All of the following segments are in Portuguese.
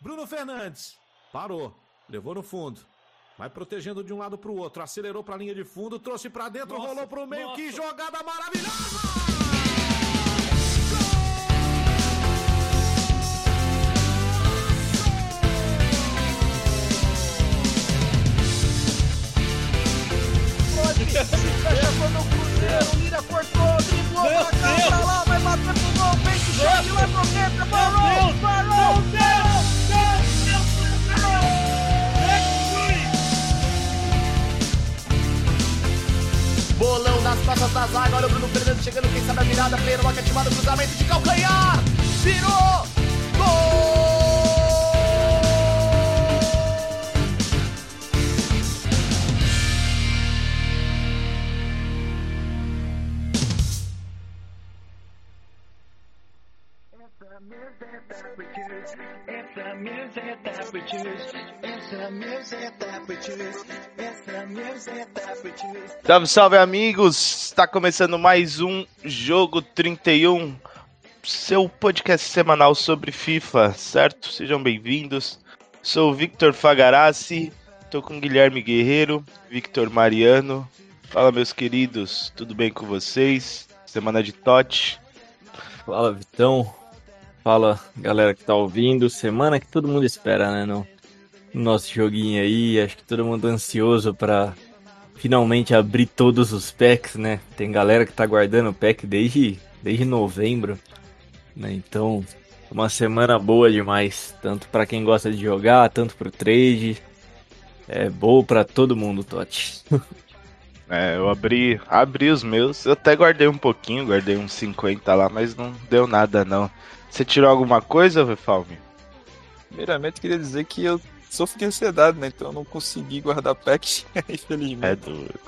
Bruno Fernandes. Parou. Levou no fundo. Vai protegendo de um lado para o outro. Acelerou para a linha de fundo. Trouxe para dentro. Nossa, rolou para o meio. Nossa. Que jogada maravilhosa! Cá, pra lá, vai bater pro gol, vem que chega lá pro dentro, parou, parou, Bolão nas costas da zaga, olha o Bruno Fernandes chegando, quem sabe a virada, Pedro, ativado, cruzamento de calcanhar, virou, gol! Salve, salve amigos! Está começando mais um Jogo 31, seu podcast semanal sobre FIFA, certo? Sejam bem-vindos. Sou o Victor Fagarassi, estou com Guilherme Guerreiro, Victor Mariano. Fala, meus queridos, tudo bem com vocês? Semana de Tote. Fala, Vitão. Fala, galera que tá ouvindo. Semana que todo mundo espera, né? No, nosso joguinho aí. Acho que todo mundo ansioso para finalmente abrir todos os packs, né? Tem galera que tá guardando o pack desde, desde novembro, né? Então, uma semana boa demais, tanto para quem gosta de jogar, tanto pro trade. É boa para todo mundo, Totti. É, eu abri, abri os meus, eu até guardei um pouquinho, guardei uns 50 lá, mas não deu nada não. Você tirou alguma coisa, Vefalme? Primeiramente, queria dizer que eu sofro de ansiedade, né? Então eu não consegui guardar packs, infelizmente. É duro.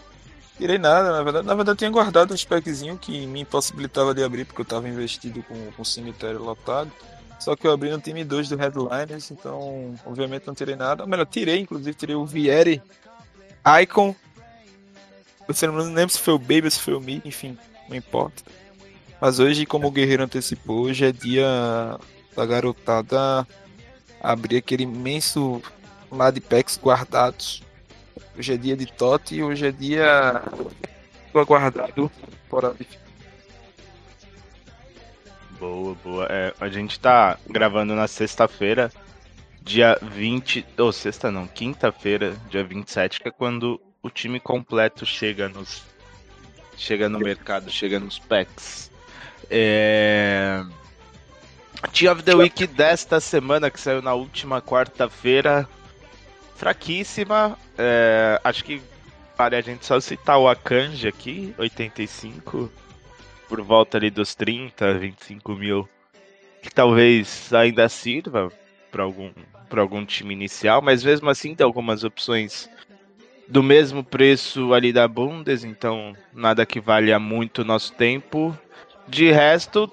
Tirei nada, na verdade. Na verdade, eu tinha guardado uns packzinhos que me impossibilitava de abrir, porque eu tava investido com, com o cemitério lotado. Só que eu abri no time 2 do Headliners, então, obviamente, não tirei nada. Melhor, tirei, inclusive, tirei o Vieri Icon. Eu não lembro se foi o Baby ou se foi o Me, enfim, não importa. Mas hoje, como o Guerreiro antecipou, hoje é dia da garotada abrir aquele imenso lá de packs guardados. Hoje é dia de Tote e hoje é dia do aguardado fora de Boa, boa. É, a gente tá gravando na sexta-feira, dia 20. Ou oh, sexta não, quinta-feira, dia 27, que é quando o time completo chega nos. Chega no mercado, chega nos packs. É... Team of the Week desta semana, que saiu na última quarta-feira, fraquíssima. É... Acho que vale a gente só citar o Akanji aqui, 85, por volta ali dos 30, 25 mil, que talvez ainda sirva para algum, algum time inicial, mas mesmo assim tem algumas opções do mesmo preço ali da Bundes, então nada que valha muito nosso tempo. De resto,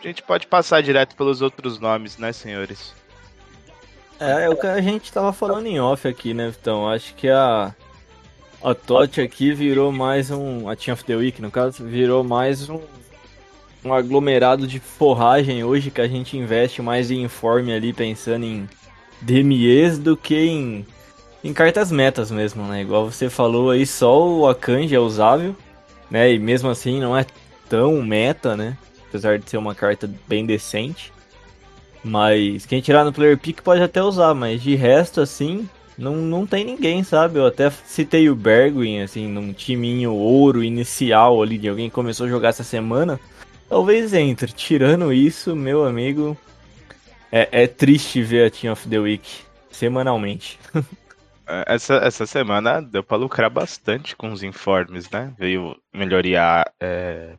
a gente pode passar direto pelos outros nomes, né, senhores? É, é o que a gente tava falando em off aqui, né, Então Acho que a. A TOT aqui virou mais um. A Team of the Week, no caso, virou mais um. Um aglomerado de forragem hoje que a gente investe mais em informe ali, pensando em DMEs do que em, em cartas metas mesmo, né? Igual você falou aí, só o Akanji é usável, né? E mesmo assim não é tão meta, né? Apesar de ser uma carta bem decente. Mas quem tirar no player pick pode até usar, mas de resto, assim, não, não tem ninguém, sabe? Eu até citei o Bergwin, assim, num timinho ouro inicial ali de alguém que começou a jogar essa semana. Talvez entre. Tirando isso, meu amigo, é, é triste ver a Team of the Week semanalmente. É, essa, essa semana deu pra lucrar bastante com os informes, né? Veio melhoria é,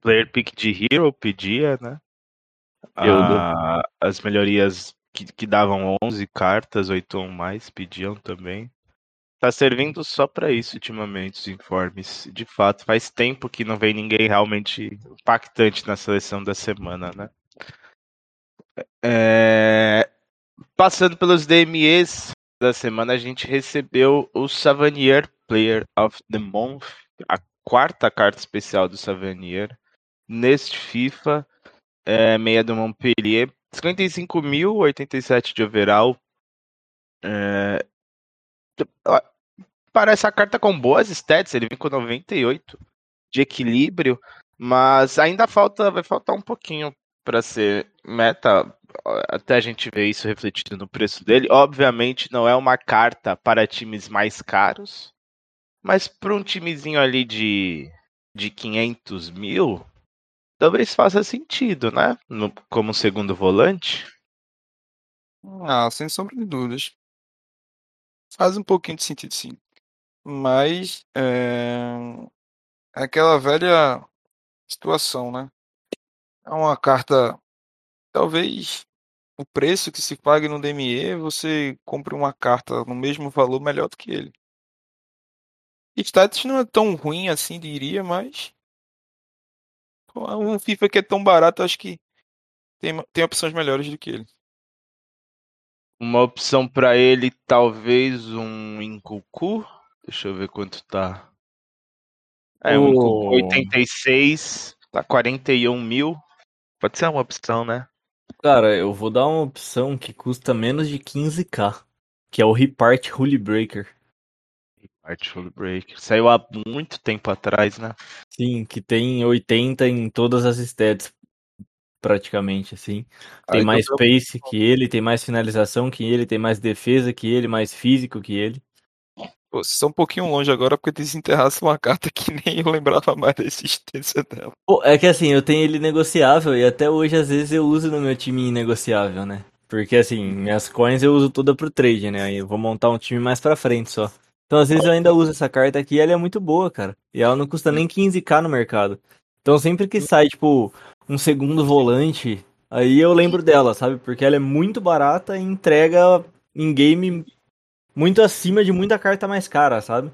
player pick de hero pedia, né? Ah, as melhorias que, que davam 11 cartas, 8 ou mais, pediam também. Tá servindo só para isso ultimamente os informes. De fato, faz tempo que não vem ninguém realmente impactante na seleção da semana, né? É... Passando pelos DMEs da semana, a gente recebeu o Savanier Player of the Month, a quarta carta especial do Savanier neste FIFA. É, meia do Montpellier, 55.087 de overall. É... Parece a carta com boas stats, ele vem com 98 de equilíbrio, mas ainda falta, vai faltar um pouquinho para ser meta, até a gente ver isso refletido no preço dele. Obviamente não é uma carta para times mais caros, mas para um timezinho ali de, de 500 mil, talvez faça sentido, né? No, como segundo volante. Ah, sem sombra de dúvidas. Faz um pouquinho de sentido, sim. Mas é, é aquela velha situação, né? É uma carta. Talvez o preço que se pague no DME, você compre uma carta no mesmo valor melhor do que ele. Status não é tão ruim assim, diria, mas. Um FIFA que é tão barato, acho que tem, tem opções melhores do que ele. Uma opção para ele, talvez um Incucu. Deixa eu ver quanto tá. É, um Incucu 86, tá 41 mil. Pode ser uma opção, né? Cara, eu vou dar uma opção que custa menos de 15k, que é o Repart Holy Breaker. Repart Holy Breaker. Saiu há muito tempo atrás, né? Sim, que tem 80 em todas as stats, praticamente, assim. Tem Aí mais pace que ele, tem mais finalização que ele, tem mais defesa que ele, mais físico que ele. Pô, vocês estão um pouquinho longe agora porque desenterrasse uma carta que nem eu lembrava mais da existência dela. Pô, é que assim, eu tenho ele negociável e até hoje às vezes eu uso no meu time negociável, né? Porque assim, minhas coins eu uso toda pro trade, né? Aí eu vou montar um time mais pra frente só. Então às vezes eu ainda uso essa carta aqui e ela é muito boa, cara. E ela não custa nem 15k no mercado. Então sempre que sai, tipo, um segundo volante, aí eu lembro dela, sabe? Porque ela é muito barata e entrega em game muito acima de muita carta mais cara, sabe?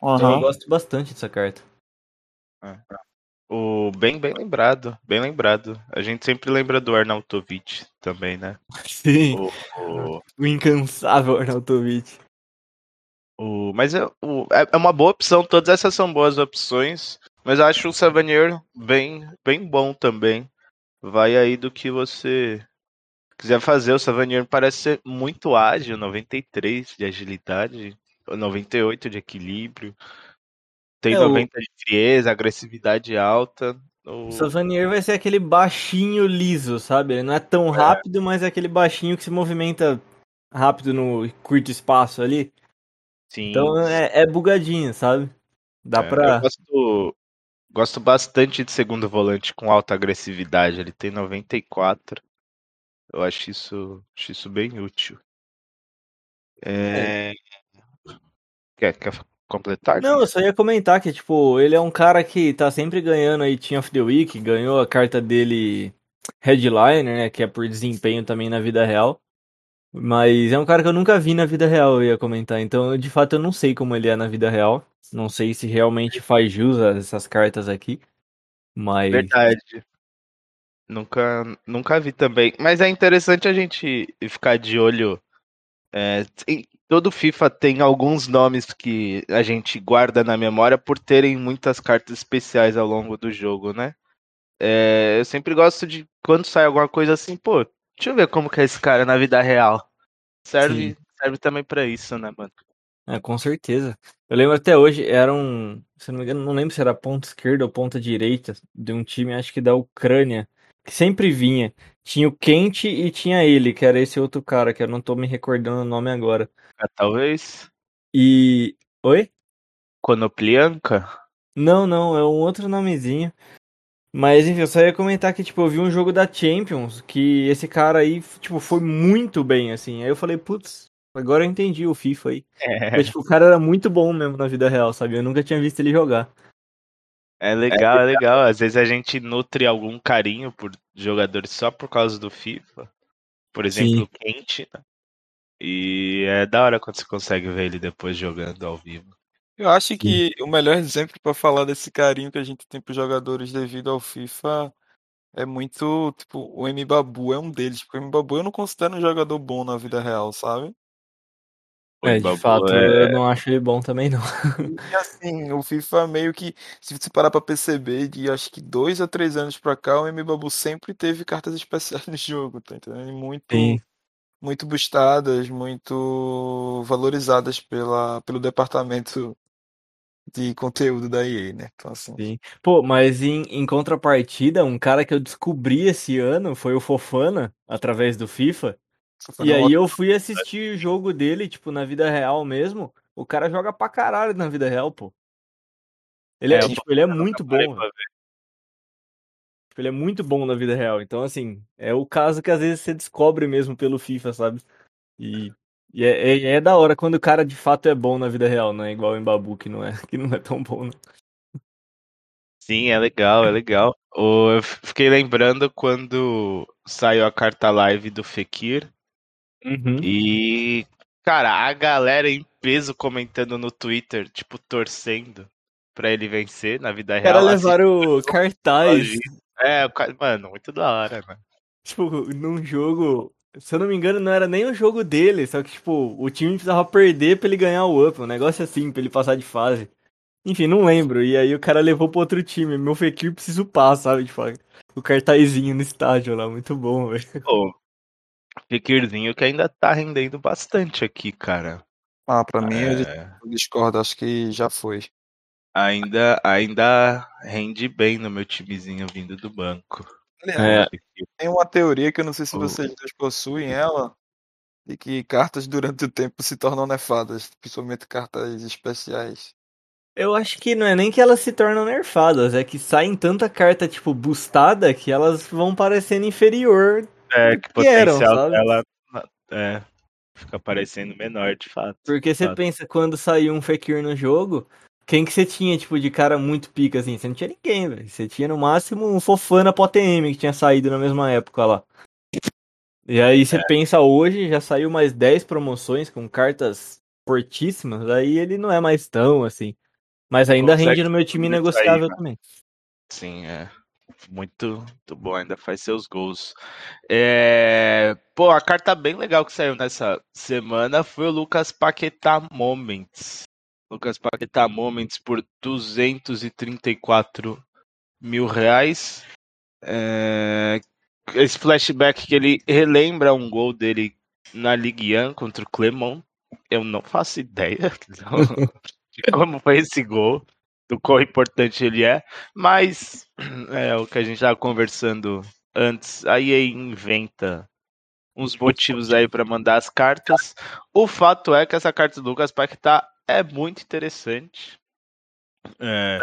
Uhum. Então eu gosto bastante dessa carta. É. O bem, bem lembrado, bem lembrado. A gente sempre lembra do Arnautovic também, né? Sim. O, o... o incansável Arnautovic. O, mas é, o, é, é uma boa opção, todas essas são boas opções. Mas eu acho o Savanier bem, bem bom também. Vai aí do que você quiser fazer, o Savanier parece ser muito ágil, 93 de agilidade, 98 de equilíbrio, tem é, 90 o... de frieza, agressividade alta. O... o Savanier vai ser aquele baixinho liso, sabe? Ele não é tão é. rápido, mas é aquele baixinho que se movimenta rápido no curto espaço ali. Sim. Então é, é bugadinho, sabe? Dá é, pra. Eu gosto, gosto bastante de segundo volante com alta agressividade. Ele tem 94. Eu acho isso, acho isso bem útil. É... Quer, quer completar? Não, eu só ia comentar que, tipo, ele é um cara que tá sempre ganhando aí Team of the Week, ganhou a carta dele Headliner, né, que é por desempenho também na vida real. Mas é um cara que eu nunca vi na vida real, eu ia comentar. Então, de fato, eu não sei como ele é na vida real. Não sei se realmente faz jus a essas cartas aqui. Mas. Verdade. Nunca, nunca vi também. Mas é interessante a gente ficar de olho. É, todo FIFA tem alguns nomes que a gente guarda na memória por terem muitas cartas especiais ao longo do jogo, né? É, eu sempre gosto de quando sai alguma coisa assim, pô, deixa eu ver como que é esse cara na vida real. Serve, serve também para isso, né, mano? É, com certeza. Eu lembro até hoje, era um. Se não me engano, não lembro se era ponta esquerda ou ponta direita de um time, acho que da Ucrânia que sempre vinha. Tinha o Quente e tinha ele, que era esse outro cara, que eu não tô me recordando o nome agora. Ah, talvez. E. Oi? Konoplianka? Não, não, é um outro nomezinho. Mas enfim, eu só ia comentar que, tipo, eu vi um jogo da Champions que esse cara aí, tipo, foi muito bem, assim. Aí eu falei, putz, agora eu entendi o FIFA aí. É. Mas, tipo, o cara era muito bom mesmo na vida real, sabe? Eu nunca tinha visto ele jogar. É legal, é legal. Às vezes a gente nutre algum carinho por jogadores só por causa do FIFA. Por exemplo, o Quente. Né? E é da hora quando você consegue ver ele depois jogando ao vivo. Eu acho que Sim. o melhor exemplo para falar desse carinho que a gente tem pros jogadores devido ao FIFA é muito, tipo, o M Babu é um deles. Porque o M Babu eu não considero um jogador bom na vida real, sabe? O É, de Babu fato, é- eu não acho ele bom também, não. E assim, o FIFA meio que, se você parar pra perceber, de acho que dois a três anos pra cá, o M-Babu sempre teve cartas especiais no jogo, tá entendendo? Muito, Sim. muito bustadas, muito valorizadas pela, pelo departamento de conteúdo da EA, né? Então, assim, Sim. Pô, mas em, em contrapartida, um cara que eu descobri esse ano foi o Fofana, através do FIFA. foi E um aí ótimo- eu fui assistir o jogo dele, tipo, na vida real mesmo. O cara joga pra caralho na vida real, pô. Ele é, É, tipo, ele é muito bom. velho. Tipo, ele é muito bom na vida real. Então, assim, é o caso que às vezes você descobre mesmo pelo FIFA, sabe? E, e é, é, é da hora quando o cara de fato é bom na vida real, não é igual o Embabu, que não é, que não é tão bom. Não. Sim, é legal, é legal. Eu fiquei lembrando quando saiu a carta live do Fekir Uhum. e, cara, a galera em peso comentando no Twitter, tipo, torcendo pra ele vencer na vida real. assim, levaram cartaz, É, cara- mano, muito da hora, mano. tipo, num jogo. Se eu não me engano, não era nem o jogo dele, só que, tipo, o time precisava perder pra ele ganhar o up, um negócio assim, pra ele passar de fase. Enfim, não lembro. E aí o cara levou pro outro time. Meu Fekir precisa upar, sabe? Tipo, o cartazinho no estádio lá, muito bom, velho. Pô, Fekirzinho que ainda tá rendendo bastante aqui, cara. Ah, pra mim, eu É, discordo, acho que já foi. ainda, ainda rende bem no meu timezinho vindo do banco. É. Tem uma teoria que eu não sei se O- vocês dois possuem ela, de que cartas durante o tempo se tornam nefadas, principalmente cartas especiais. Eu acho que não é nem que elas se tornam nerfadas, é que saem tanta carta, tipo, boostada que elas vão parecendo inferior. É, que que eram, potencial sabe? dela é, fica parecendo menor, de fato. Porque você Fato. pensa, quando saiu um Fekir no jogo, quem que você tinha, tipo, de cara muito pica, assim? Você não tinha ninguém, velho. Você tinha no máximo um Fofana pro ATM que tinha saído na mesma época lá. E aí você pensa hoje, já saiu mais 10 promoções com cartas fortíssimas, aí ele não é mais tão assim. Mas ainda Consegue rende no meu time negociável né? também. Sim, é. Muito, muito bom, ainda faz seus gols. É, Pô, a carta bem legal que saiu nessa semana foi o Lucas Paquetá Moments. Lucas Paquetá Moments por 234 mil reais. É, Esse flashback que ele relembra um gol dele na Ligue 1 contra o Clermont. Eu não faço ideia de como foi esse gol, do quão importante ele é. Mas é o que a gente estava conversando antes. A EA inventa uns motivos aí para mandar as cartas. O fato é que essa carta do Lucas Paquetá é muito interessante. É,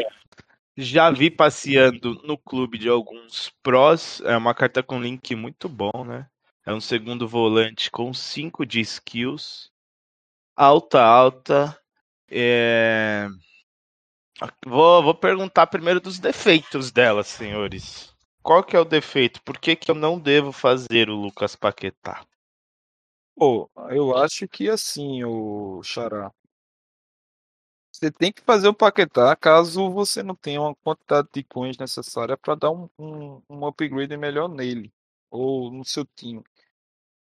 já vi passeando no clube de alguns prós. É uma carta com link muito bom, né? É um segundo volante com 5 de skills. Alta, alta. É... Vou, vou perguntar primeiro dos defeitos dela, senhores. Qual que é o defeito? Por que, que eu não devo fazer o Lucas Paquetá? Pô, eu acho que assim, o Xará. Você tem que fazer o Paquetá caso você não tenha uma quantidade de coins necessária para dar um, um, um upgrade melhor nele ou no seu time.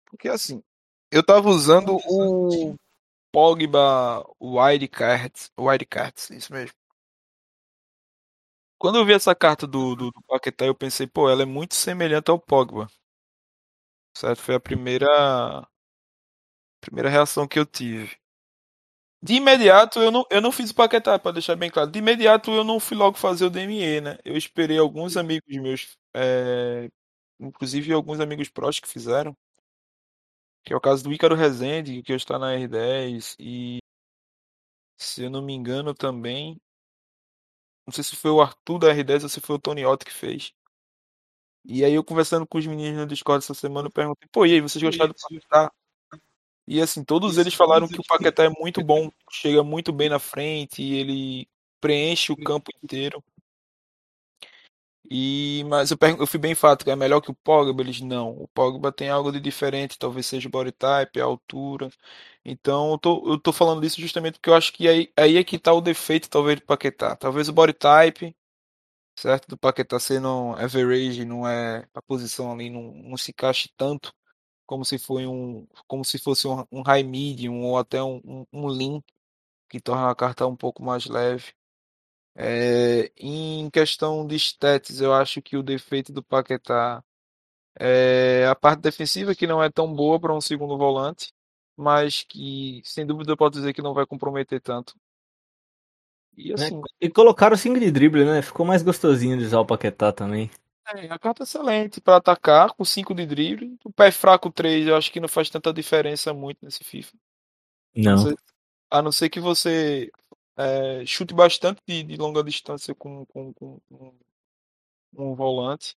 Porque assim, eu tava usando o Pogba Wildcards, Wildcards, isso mesmo. Quando eu vi essa carta do, do, do Paquetá, eu pensei, pô, ela é muito semelhante ao Pogba. Certo? Foi a primeira primeira reação que eu tive. De imediato eu não, eu não fiz o Paquetá, para deixar bem claro. De imediato eu não fui logo fazer o DME, né? Eu esperei alguns amigos meus, é, inclusive alguns amigos prós que fizeram. Que é o caso do Ícaro Rezende, que está na R10. E se eu não me engano também. Não sei se foi o Arthur da R10 ou se foi o Tony Otto que fez. E aí eu conversando com os meninos no Discord essa semana, eu perguntei, pô, e aí, vocês gostaram do Paquetá? E assim, todos eles falaram que o Paquetá é muito bom, chega muito bem na frente, ele preenche o campo inteiro. E, mas eu, eu fui bem enfático, é melhor que o Pogba? Eles não. O Pogba tem algo de diferente, talvez seja o body type, a altura. Então eu tô, eu tô falando isso justamente porque eu acho que aí, aí é que tá o defeito, talvez, do Paquetá. Talvez o body type, certo? Do Paquetá sendo average, não é a posição ali, não, não se encaixe tanto como se foi um, como se fosse um, um high medium ou até um, um, um que torna a carta um pouco mais leve. É, em questão de stats, eu acho que o defeito do Paquetá é a parte defensiva, que não é tão boa para um segundo volante, mas que sem dúvida eu posso dizer que não vai comprometer tanto. E né? assim. E colocaram o single de drible, né? Ficou mais gostosinho de usar o Paquetá também. É, a carta é excelente para atacar com 5 de drible. O pé fraco 3, eu acho que não faz tanta diferença muito nesse FIFA. Não. Você- a não ser que você é, chute bastante de, de longa distância com, com, com, com um volante.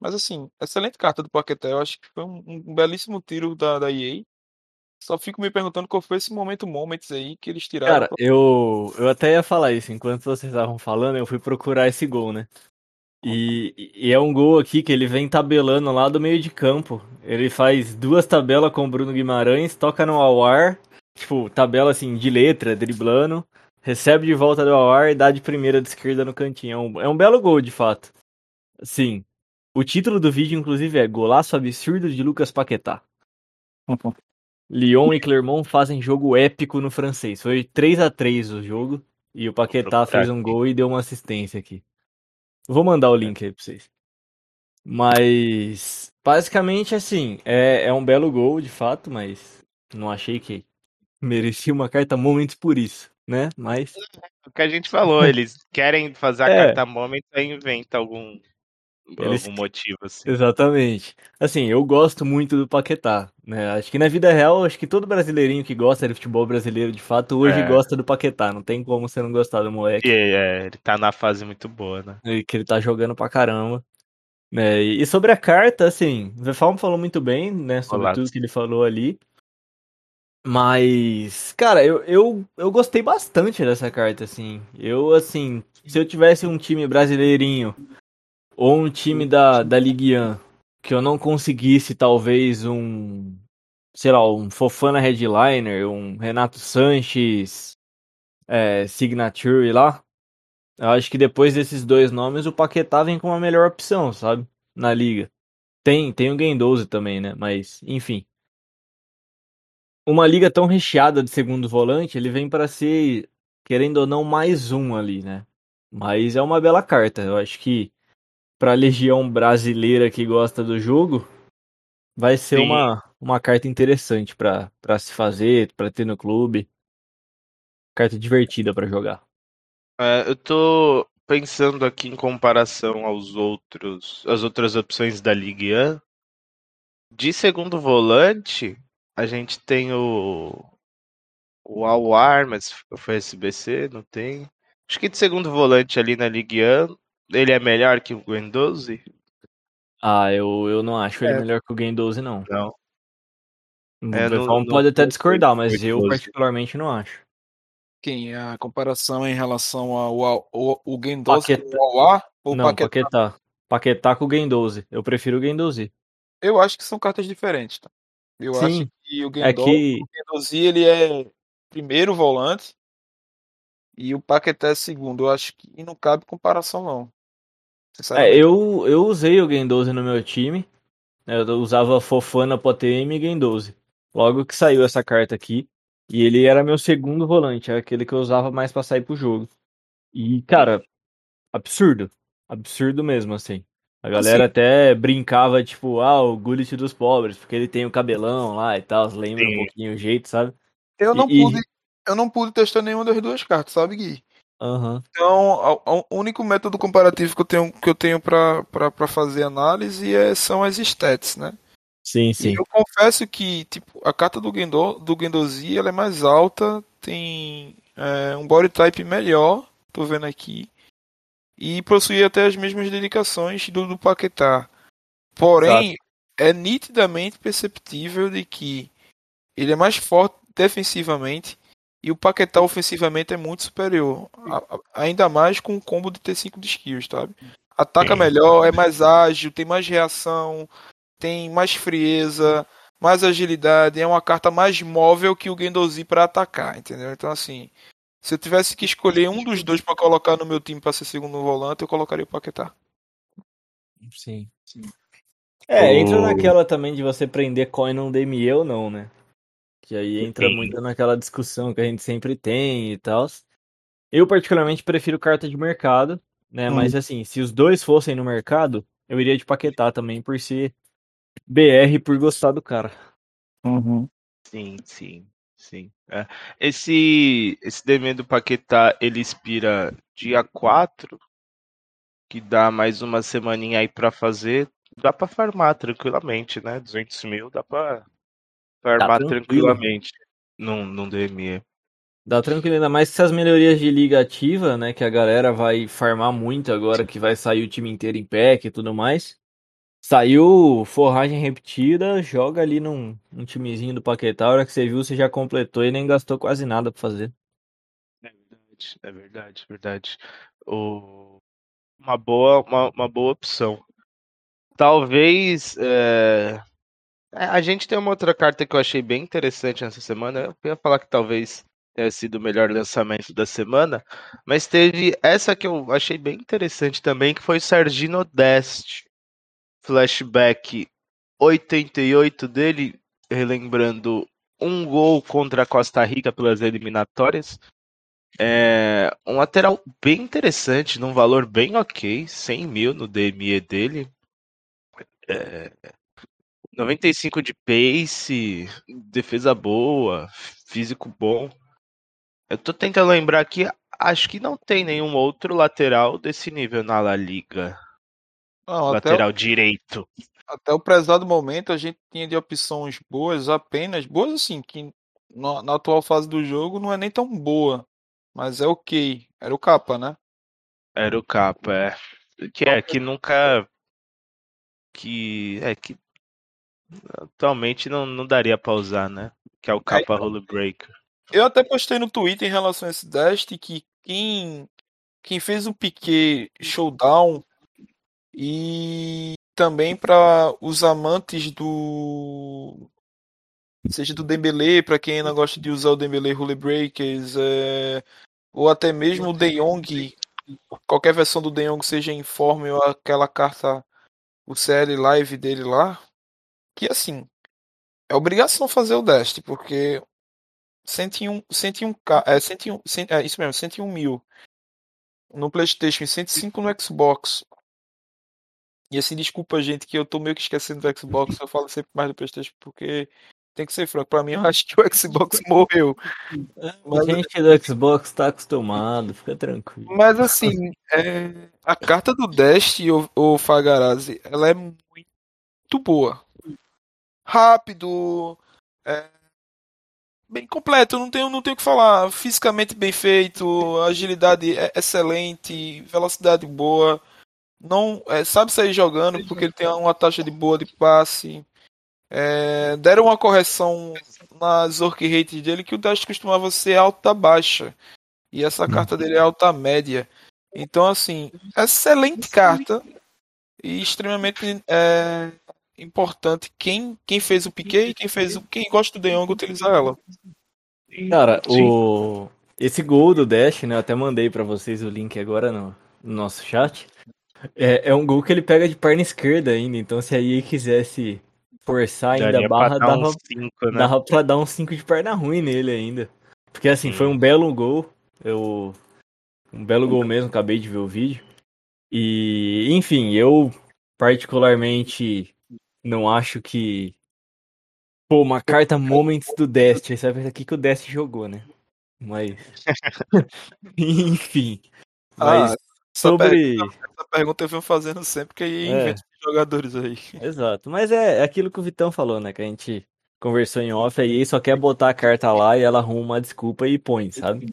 Mas assim, excelente carta do Paquetá. Eu acho que foi um, um belíssimo tiro da, da EA. Só fico me perguntando qual foi esse momento moments aí que eles tiraram. Cara, eu, eu até ia falar isso. Enquanto vocês estavam falando, eu fui procurar esse gol, né? E, e é um gol aqui que ele vem tabelando lá do meio de campo. Ele faz duas tabelas com o Bruno Guimarães, toca no Awar, tipo, tabela assim de letra, driblando, recebe de volta do Awar e dá de primeira de esquerda no cantinho. É um, é um belo gol, de fato. Sim. O título do vídeo, inclusive, é Golaço Absurdo de Lucas Paquetá. Lyon e Clermont fazem jogo épico no francês. Foi 3 a 3 o jogo. E o Paquetá fez um gol e deu uma assistência aqui. Vou mandar o link aí pra vocês. Mas, basicamente, assim, é, é um belo gol, de fato, mas não achei que merecia uma carta Moments por isso, né? Mas, O que a gente falou, eles querem fazer a É. carta moment aí inventa algum, Eles- algum motivo assim. exatamente. Assim, eu gosto muito do Paquetá, né? Acho que na vida real, acho que todo brasileirinho que gosta de futebol brasileiro, de fato, hoje É. gosta do Paquetá. Não tem como você não gostar do moleque. E é, ele tá na fase muito boa, né? e que ele tá jogando pra caramba. Né? E sobre a carta, assim, o Vefalm falou muito bem, né, sobre Olá. tudo que ele falou ali. Mas, cara, eu, eu, eu gostei bastante dessa carta, assim. Eu, assim, se eu tivesse um time brasileirinho ou um time da, da Ligue 1 que eu não conseguisse, talvez, um, sei lá, um Fofana Headliner, um Renato Sanches, é, Signature lá, eu acho que depois desses dois nomes, o Paquetá vem com uma melhor opção, sabe? Na liga. Tem, tem o Game 12 também, né? Mas, enfim. Uma liga tão recheada de segundo volante, ele vem para ser, querendo ou não, mais um ali, né? Mas é uma bela carta. Eu acho que pra legião brasileira que gosta do jogo, vai ser Sim. uma, uma carta interessante pra pra se fazer, pra ter no clube. Carta divertida pra jogar. É, eu tô pensando aqui em comparação aos outros, as outras opções da Ligue 1. De segundo volante, a gente tem o o Awar, mas foi SBC, não tem. Acho que de segundo volante ali na Ligue 1, ele é melhor que o Guendouzi? Ah, eu, eu não acho ele É. melhor que o Game 12, não. Não. O É, não- Vefalm não pode até foi discordar, mas eu particularmente não acho. Quem? A comparação em relação ao, ao, ao o Gendoz com Paquetá. o Auá ou não, Paquetá? Paquetá. Paquetá com o Game 12. Eu prefiro o Game 12. Eu acho que são cartas diferentes. Tá? Eu Sim, acho que o É Gendoz, que. o Gendozi, ele é primeiro volante e o Paquetá é segundo. Eu acho que não cabe comparação não. É, eu, eu usei o Game 12 no meu time. Eu usava Fofana, Potm e Game 12. Logo que saiu essa carta aqui. E ele era meu segundo volante, era aquele que eu usava mais pra sair pro jogo. E, cara, absurdo. Absurdo mesmo, assim. A galera até brincava, tipo, ah, o Gullit dos pobres, porque ele tem o cabelão lá e tal, lembra um Sim. pouquinho o jeito, sabe? Eu não e- pude, eu não pude testar nenhuma das duas cartas, sabe, Gui? Aham. Então, o único método comparativo que eu tenho que eu tenho para fazer análise é, são as stats, né? Sim, E sim. eu confesso que tipo, a carta do Gendo, do Gendozi ela é mais alta, tem é, um body type melhor, tô vendo aqui, e possui até as mesmas dedicações do, do Paquetá. Porém, é nitidamente perceptível de que ele é mais forte defensivamente e o Paquetá ofensivamente é muito superior. A- a- ainda mais com o combo de T5 de skills, sabe? Ataca Sim. melhor, é mais ágil, tem mais reação, tem mais frieza, mais agilidade, é uma carta mais móvel que o Gendozi para atacar, entendeu? Então assim, se eu tivesse que escolher um dos dois para colocar no meu time para ser segundo volante, eu colocaria o Paquetá. Sim. É, entra naquela também de você prender coin num DME ou não, né? Que aí entra Sim. muito naquela discussão que a gente sempre tem e tal. Eu particularmente prefiro carta de mercado, né? Hum. Mas assim, se os dois fossem no mercado, eu iria de Paquetá também por ser BR e por gostar do cara. Uhum. Sim, sim, sim. É. Esse, esse DME do Paquetá, ele expira dia 4, que dá mais uma semaninha aí pra fazer. Dá pra farmar tranquilamente, né? 200 mil dá pra farmar tranquilo. tranquilamente num, num DME. Dá tranquilo, ainda mais que essas melhorias de liga ativa, né? Que a galera vai farmar muito agora, que vai sair o time inteiro em pack e tudo mais. Saiu forragem repetida, joga ali num, num timezinho do Paquetá, a hora que você viu, você já completou e nem gastou quase nada pra fazer. É verdade, é verdade, verdade. O... Uma boa, uma, uma boa opção. Talvez. é, A gente tem uma outra carta que eu achei bem interessante nessa semana. Eu ia falar que talvez tenha sido o melhor lançamento da semana, mas teve essa que eu achei bem interessante também, que foi Sargino Dest. Flashback 88 dele, relembrando um gol contra a Costa Rica pelas eliminatórias. É, um lateral bem interessante, num valor bem ok, 100 mil no DME dele. É, 95 de pace, defesa boa, físico bom. Eu tô tentando lembrar aqui, acho que não tem nenhum outro lateral desse nível na La Liga. Não, lateral direito. até o prezado momento a gente tinha de opções boas apenas, boas assim, que na, na atual fase do jogo não é nem tão boa, mas é ok. Era o capa, né? Era o capa, é. Que é, que nunca. Que. É, que. Atualmente não, não daria pra usar, né? Que é o capa Role Breaker. Eu até postei no Twitter em relação a esse Dest que quem, quem fez o Piquet Showdown e também para os amantes do seja do Dembele, para quem ainda gosta de usar o Dembele Rule Breakers, é, ou até mesmo o De Jong, qualquer versão do De Jong seja em forma ou aquela carta o CL Live dele lá, que assim, é obrigação fazer o Dest, porque 101, 101, é, 101, 100, é isso mesmo, 101 mil no PlayStation e 105 no Xbox. E assim, desculpa, gente, que eu tô meio que esquecendo do Xbox. Eu falo sempre mais do PlayStation porque tem que ser franco. Pra mim, eu acho que o Xbox morreu. A gente do Xbox tá acostumado, fica tranquilo. Mas assim, é, a carta do Dest, o, o Fagarazzi, ela é muito boa. Rápido, é, bem completo, não tenho, não tenho o que falar. Fisicamente bem feito, agilidade é excelente, velocidade boa. Não é, sabe sair jogando porque ele tem uma taxa de boa de passe. É, deram uma correção nas orc rates dele que o Dash costumava ser alta baixa. E essa carta dele é alta média. Então, assim, excelente carta. E extremamente é, importante quem, quem fez o Piquet e quem fez o. Quem gosta do De Jong utilizar ela. Cara, o esse gol do Dash, né? Eu até mandei pra vocês o link agora no, no nosso chat. É, é um gol que ele pega de perna esquerda ainda, então se a EA quisesse forçar ainda Daria a barra, pra dava, uns cinco, né? dava pra dar uns 5 de perna ruim nele ainda. Porque assim, Sim. foi um belo gol. Eu. Um belo gol mesmo, acabei de ver o vídeo. E, enfim, eu particularmente não acho que. Pô, uma carta Moments do Dest. Aí Você vai ver aqui que o Dest jogou, né? Mas. enfim. Mas Ah, essa, sobre. pergunta, essa pergunta eu venho fazendo sempre que aí É. inventa jogadores aí. Exato. Mas é, é aquilo que o Vitão falou, né? Que a gente conversou em off aí, só quer botar a carta lá e ela arruma uma desculpa e põe, sabe?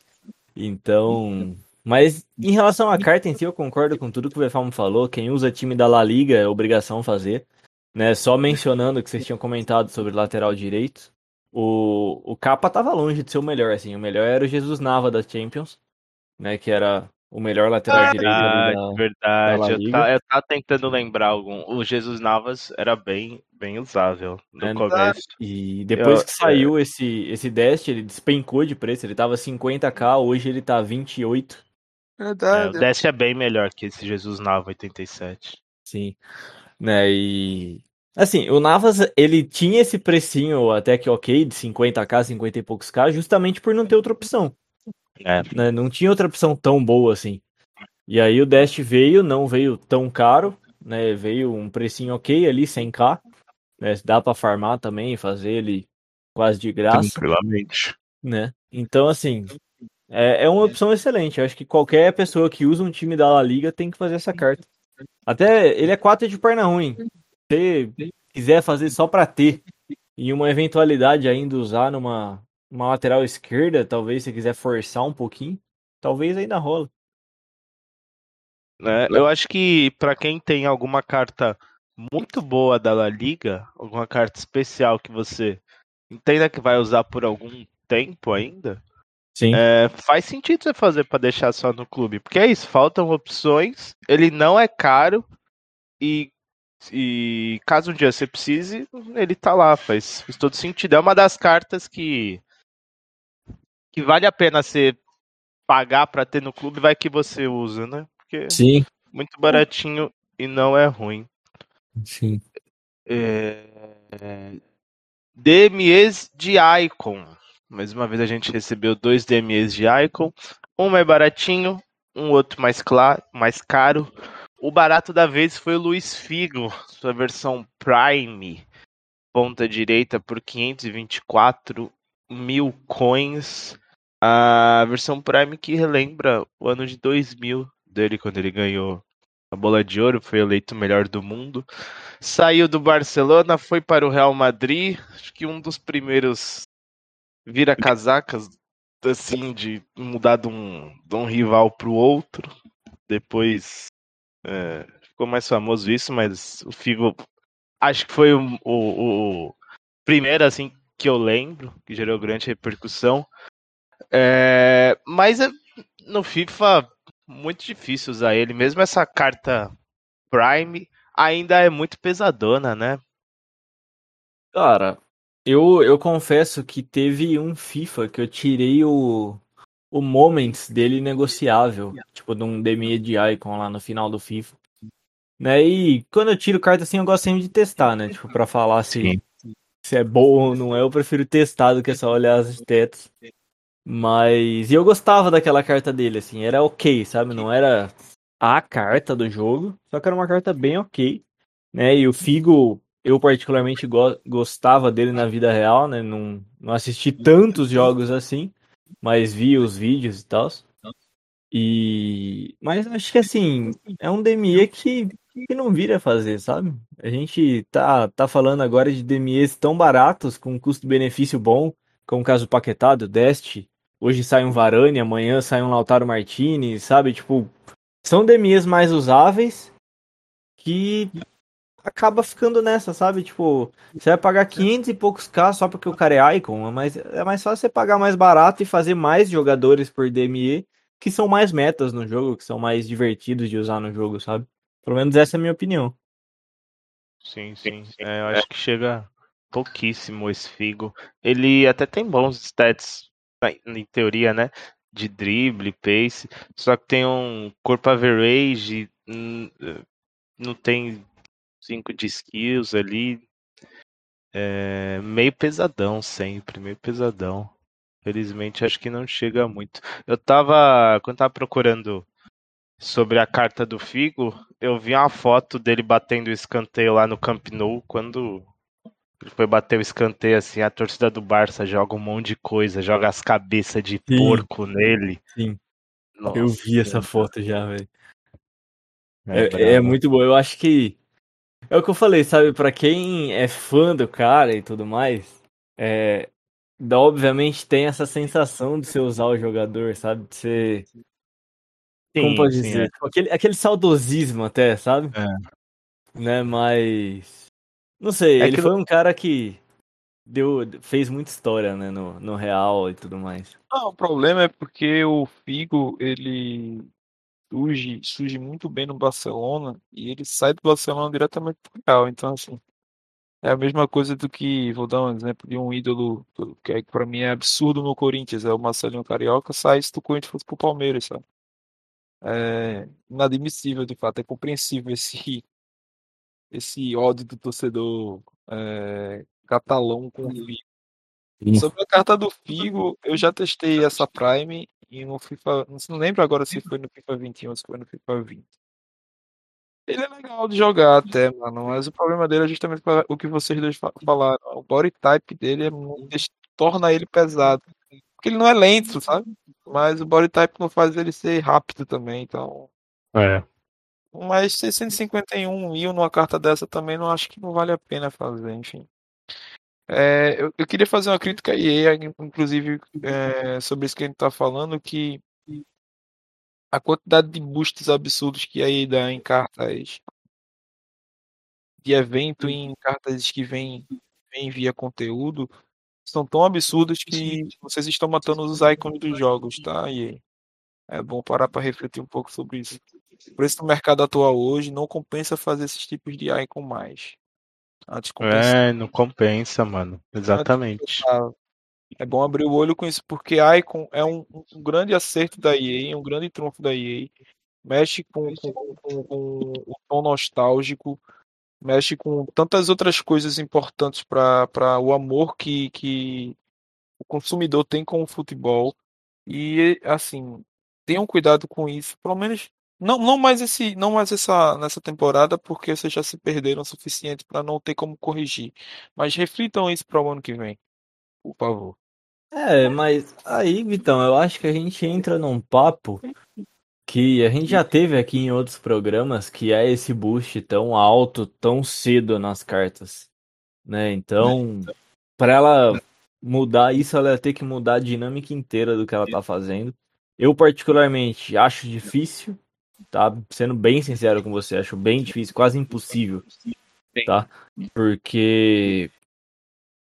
Então. Mas em relação à carta em si, eu concordo com tudo que o Vefalmo falou. Quem usa time da La Liga é obrigação fazer. Né? Só mencionando que vocês tinham comentado sobre lateral direito. O, o Capa tava longe de ser o melhor, assim. O melhor era o Jesus Nava da Champions, né? Que era o melhor lateral direito ali Verdade, da, da verdade. Eu, Liga. tá, eu tava tentando lembrar algum. O Jesus Navas era bem, bem usável no É, começo. E depois Eu- que saiu esse, esse Dest, ele despencou de preço. Ele tava 50k, hoje ele tá 28. É, Verdade. o Dash é bem melhor que esse Jesus Nava 87. Sim. Né, e Assim, o Navas, ele tinha esse precinho até que ok, de 50k, 50 e poucos k, justamente por não ter outra opção. É. Né? Não tinha outra opção tão boa assim. E aí o Dest veio, não veio tão caro, né? Veio um precinho ok ali, 100k. Né? Dá pra farmar também, fazer ele quase de graça, Tranquilamente. né? Então, assim, é, é uma opção excelente. Eu acho que qualquer pessoa que usa um time da La Liga tem que fazer essa carta. Até ele é 4 de perna ruim. Se você quiser fazer só pra ter e uma eventualidade ainda usar numa uma lateral esquerda, talvez se quiser forçar um pouquinho, talvez ainda rola. né? Eu acho que pra quem tem alguma carta muito boa da La Liga, alguma carta especial que você entenda que vai usar por algum tempo ainda, Sim. é, faz sentido você fazer pra deixar só no clube, porque é isso, faltam opções, ele não é caro e, e caso um dia você precise, ele tá lá, faz, faz todo sentido. É uma das cartas que que vale a pena você pagar pra ter no clube, vai que você usa, né? Porque Sim. muito baratinho e não é ruim. Sim. É... DMEs de Icon. Mais uma vez a gente recebeu dois DMEs de Icon. Um mais baratinho, um outro mais, cla- mais caro. O barato da vez foi o Luiz Figo, sua versão Prime, ponta direita por 524 mil coins. A versão Prime que relembra o ano de 2000 dele, quando ele ganhou a bola de ouro, foi eleito o melhor do mundo. Saiu do Barcelona, foi para o Real Madrid. Acho que um dos primeiros vira-casacas, assim, de mudar de um, de um rival para o outro. Depois é, ficou mais famoso isso, mas o Figo acho que foi o, o- o primeiro, assim, que eu lembro, que gerou grande repercussão. É, mas é- no FIFA, muito difícil usar ele. Mesmo essa carta Prime ainda é muito pesadona, né? Cara, eu, eu confesso que teve um FIFA que eu tirei o, o Moments dele negociável, tipo de um DME de Icon lá no final do FIFA. Né? E quando eu tiro carta assim, eu gosto sempre de testar, né? Tipo, pra falar se, se é bom ou não é, eu prefiro testar do que só olhar as tetas. Mas. E eu gostava daquela carta dele, assim, era ok, sabe? Não era a carta do jogo, só que era uma carta bem ok, né? E o Figo, eu particularmente go- gostava dele na vida real, né? Não, não assisti tantos jogos assim, mas vi os vídeos e tal. E. Mas acho que assim, é um DME que, que não vira fazer, sabe? A gente tá, tá falando agora de DMEs tão baratos, com custo-benefício bom, como o caso do Paquetá, do Dest. Hoje sai um Varane, amanhã sai um Lautaro Martinez, sabe? Tipo, são DMEs mais usáveis que acaba ficando nessa, sabe? Tipo, você vai pagar 500 e poucos K só porque o cara é Icon, mas é mais fácil você pagar mais barato e fazer mais jogadores por DME que são mais metas no jogo, que são mais divertidos de usar no jogo, sabe? Pelo menos essa é a minha opinião. Sim, sim. É, eu acho que chega pouquíssimo esse Figo. Ele até tem bons stats, em teoria, né? De drible, pace. Só que tem um corpo average, hum, eh, não tem 5 de skills ali. É, meio pesadão sempre, meio pesadão. Felizmente acho que não chega muito. Eu tava. Quando tava procurando sobre a carta do Figo, eu vi uma foto dele batendo o escanteio lá no Camp Nou, quando ele foi bater o escanteio assim, a torcida do Barça joga um monte de coisa, joga as cabeças de Sim. porco nele. Sim. Nossa, Eu vi essa foto já, velho. é É, é muito bom. Eu acho que é o que eu falei, sabe? Pra quem é fã do cara e tudo mais, é, dá, obviamente tem essa sensação de você usar o jogador, sabe? De você, como Sim, pode sim, dizer, é. Tipo, aquele, aquele saudosismo até, sabe? É. Né? Mas não sei, É ele que foi um cara que deu, fez muita história, né? No, no Real e tudo mais. Não, o problema é porque o Figo, ele surge, surge muito bem no Barcelona e ele sai do Barcelona diretamente pro Real. Então, assim, é a mesma coisa do que, vou dar um exemplo de um ídolo do- que é, pra mim é absurdo no Corinthians, é o Marcelinho Carioca, sai se do Corinthians fosse pro Palmeiras, sabe? É inadmissível, de fato, é compreensível esse, esse ódio do torcedor é, catalão com o Figo. Sobre a carta do Figo, eu já testei essa Prime e no FIFA. Não lembro agora se foi no FIFA 21 ou se foi no FIFA 20. Ele é legal de jogar até, mano, mas o problema dele é justamente o que vocês dois falaram. O body type dele é muito, torna ele pesado. Porque ele não é lento, sabe? Mas o body type não faz ele ser rápido também, então. É. Mas 651 mil numa carta dessa também não acho que não vale a pena fazer, enfim. É, eu, eu, queria fazer uma crítica aí, inclusive, é, sobre isso que a gente tá falando, que a quantidade de boosts absurdos que aí dá em cartas de evento e em cartas que vêm vem via conteúdo são tão absurdos que vocês estão matando os icons dos jogos, tá? E é bom parar para refletir um pouco sobre isso. Por isso, no mercado atual hoje, não compensa fazer esses tipos de icon mais. É, não compensa, mano. Exatamente. É bom abrir o olho com isso, porque Icon é um, um grande acerto da EA, um grande trunfo da EA. Mexe com, com, com, com o tom nostálgico, mexe com tantas outras coisas importantes para o amor que, que o consumidor tem com o futebol. E assim, tenham cuidado com isso, pelo menos não, não mais esse, não mais essa nessa temporada, porque vocês já se perderam o suficiente para não ter como corrigir. Mas reflitam isso para o ano que vem, por favor. É, mas aí, Vitão, eu acho que a gente entra num papo que a gente já teve aqui em outros programas, que é esse boost tão alto, tão cedo nas cartas, né? Então, para ela mudar isso, ela ia ter que mudar a dinâmica inteira do que ela tá fazendo. Eu particularmente acho difícil, tá? Sendo bem sincero com você, acho bem difícil, quase impossível, tá? Porque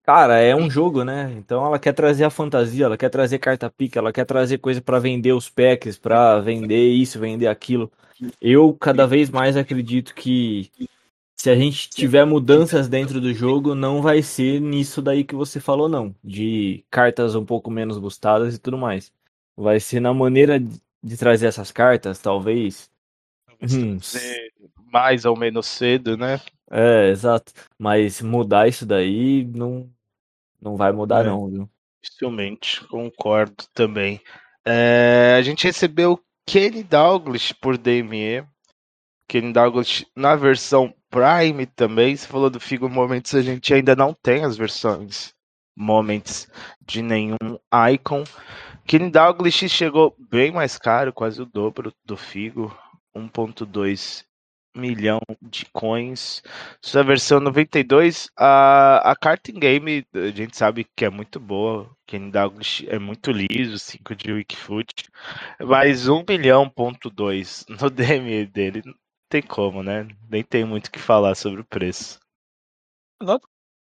Cara, é um jogo, né? Então ela quer trazer a fantasia, ela quer trazer carta pica, ela quer trazer coisa para vender os packs, para vender isso, vender aquilo. Eu cada vez mais acredito que se a gente tiver mudanças dentro do jogo, não vai ser nisso daí que você falou, não. De cartas um pouco menos gostadas e tudo mais. Vai ser na maneira de trazer essas cartas, talvez. Hum. Mais ou menos cedo, né? É, exato. Mas mudar isso daí não, não vai mudar, é, não, viu? Dificilmente, concordo também. É, a gente recebeu Kenny Douglas por DME. Kenny Douglas na versão Prime também. Você falou do Figo Moments, a gente ainda não tem as versões Moments de nenhum Icon. Kenny Douglas chegou bem mais caro, quase o dobro do Figo. 1.2 milhão de coins. Sua versão 92, a, a em game, a gente sabe que é muito boa. Kenny Douglas é muito liso, 5 de Wikifoot. Mas 1 milhão ponto 2 no DM dele, não tem como, né? Nem tem muito o que falar sobre o preço.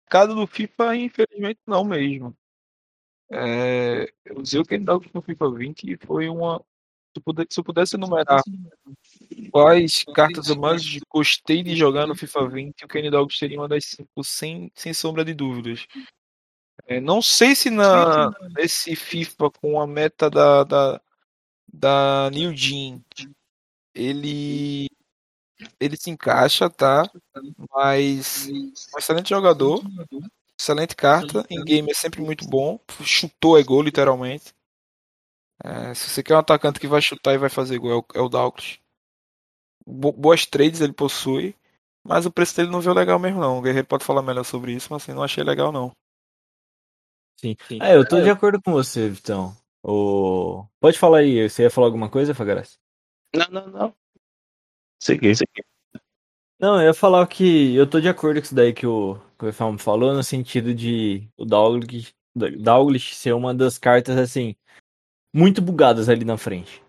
Caso do FIFA, infelizmente não mesmo. É, eu usei o Douglas no FIFA 20 e foi uma. Se eu pudesse enumerar quais cartas eu mais gostei de jogar no FIFA 20, o Kenny Dogs seria uma das cinco, sem, sem sombra de dúvidas. É, não sei se na, nesse FIFA com a meta da, da, da New Jean ele ele se encaixa, tá? Mas um excelente jogador, excelente carta, em game é sempre muito bom, chutou é gol literalmente. É, se você quer um atacante que vai chutar e vai fazer gol, é o, é o Douglas boas trades ele possui, mas o preço dele não veio legal mesmo não. O Guerreiro pode falar melhor sobre isso, mas assim, não achei legal não. Sim. sim. É, eu tô de acordo com você, Vitão. O... Pode falar aí, você ia falar alguma coisa, Fagaras? Não, não, não. Segui, segui. Não, eu ia falar que eu tô de acordo com isso daí que o, que o Efam falou, no sentido de o Douglas, Douglas ser uma das cartas, assim, muito bugadas ali na frente.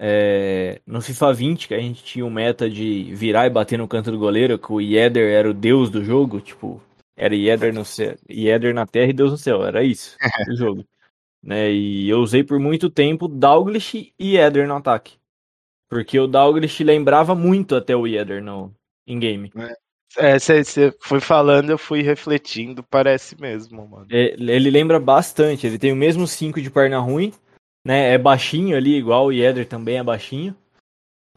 É, no FIFA 20, que a gente tinha um meta de virar e bater no canto do goleiro, que o Yeder era o deus do jogo, tipo, era Yeder, no céu, Yeder na terra e Deus no céu, era isso o jogo. Né, e eu usei por muito tempo Dalglish e Yeder no ataque. Porque o Dalglish lembrava muito até o Yeder no in-game. É, você foi falando, eu fui refletindo, parece mesmo, mano. É, ele lembra bastante, ele tem o mesmo 5 de perna ruim, né? É baixinho ali, igual o Yeder também é baixinho.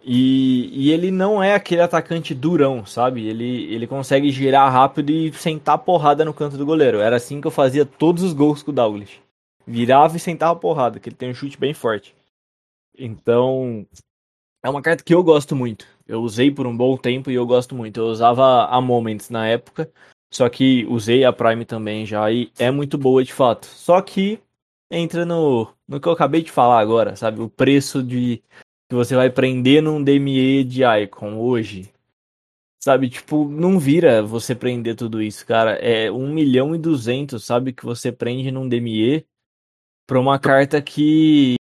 E, e ele não é aquele atacante durão, sabe? Ele, ele consegue girar rápido e sentar porrada no canto do goleiro. Era assim que eu fazia todos os gols com o Douglas. Virava e sentava porrada, que ele tem um chute bem forte. Então, é uma carta que eu gosto muito. Eu usei por um bom tempo e eu gosto muito. Eu usava a Moments na época, só que usei a Prime também já e é muito boa de fato. Só que entra no, no que eu acabei de falar agora, sabe? O preço de que você vai prender num DME de Icon hoje. Sabe, tipo, não vira você prender tudo isso, cara. É 1 milhão e 200, sabe, que você prende num DME pra uma carta que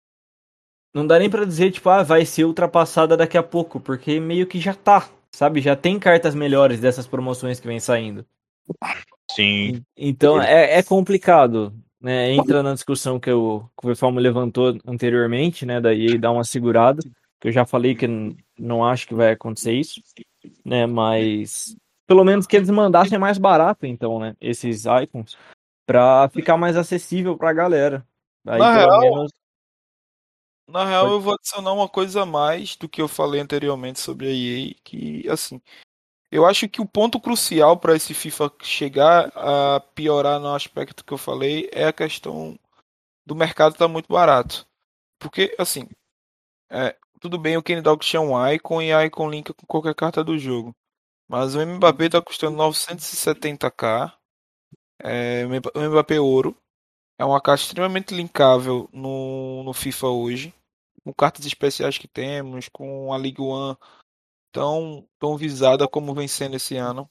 não dá nem para dizer, tipo, ah, vai ser ultrapassada daqui a pouco, porque meio que já tá, sabe? Já tem cartas melhores dessas promoções que vem saindo. Sim. Então é, é complicado, né? Entra na discussão que, eu, que o Famo levantou anteriormente, né? Daí dá uma segurada, que eu já falei que não acho que vai acontecer isso, né? Mas pelo menos que eles mandassem mais barato, então, né? Esses icons, pra ficar mais acessível pra galera. Aí, Na pelo real, menos, Na real, Pode- eu vou adicionar uma coisa a mais do que eu falei anteriormente sobre a EA, que assim, eu acho que o ponto crucial para esse FIFA chegar a piorar no aspecto que eu falei é a questão do mercado estar muito barato. Porque, assim, é, tudo bem o Kenny Dog tinha um Icon e a Icon linka com qualquer carta do jogo. Mas o Mbappé tá custando 970k. É, o Mbappé Ouro. É uma carta extremamente linkável no, no FIFA hoje. Com cartas especiais que temos, com a League One tão, tão visada como vem sendo esse ano.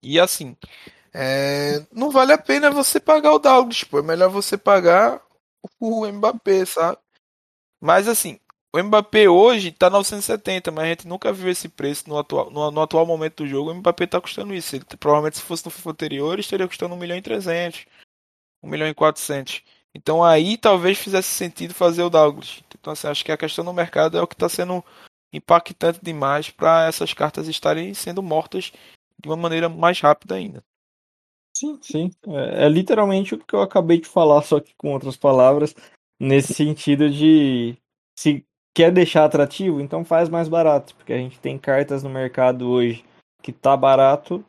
E assim, é, não vale a pena você pagar o Douglas, pô. É melhor você pagar o Mbappé, sabe? Mas assim, o Mbappé hoje tá 970, mas a gente nunca viu esse preço no atual, no, no atual momento do jogo. O Mbappé tá custando isso. Ele, provavelmente se fosse no FIFA anterior, estaria custando 1 milhão e 300, 1 milhão e 400. Então aí talvez fizesse sentido fazer o Douglas. Então assim, acho que a questão no mercado é o que está sendo impactante demais para essas cartas estarem sendo mortas de uma maneira mais rápida ainda. Sim, sim. É, é literalmente o que eu acabei de falar, só que com outras palavras, nesse sentido de se quer deixar atrativo, então faz mais barato, porque a gente tem cartas no mercado hoje que tá barato,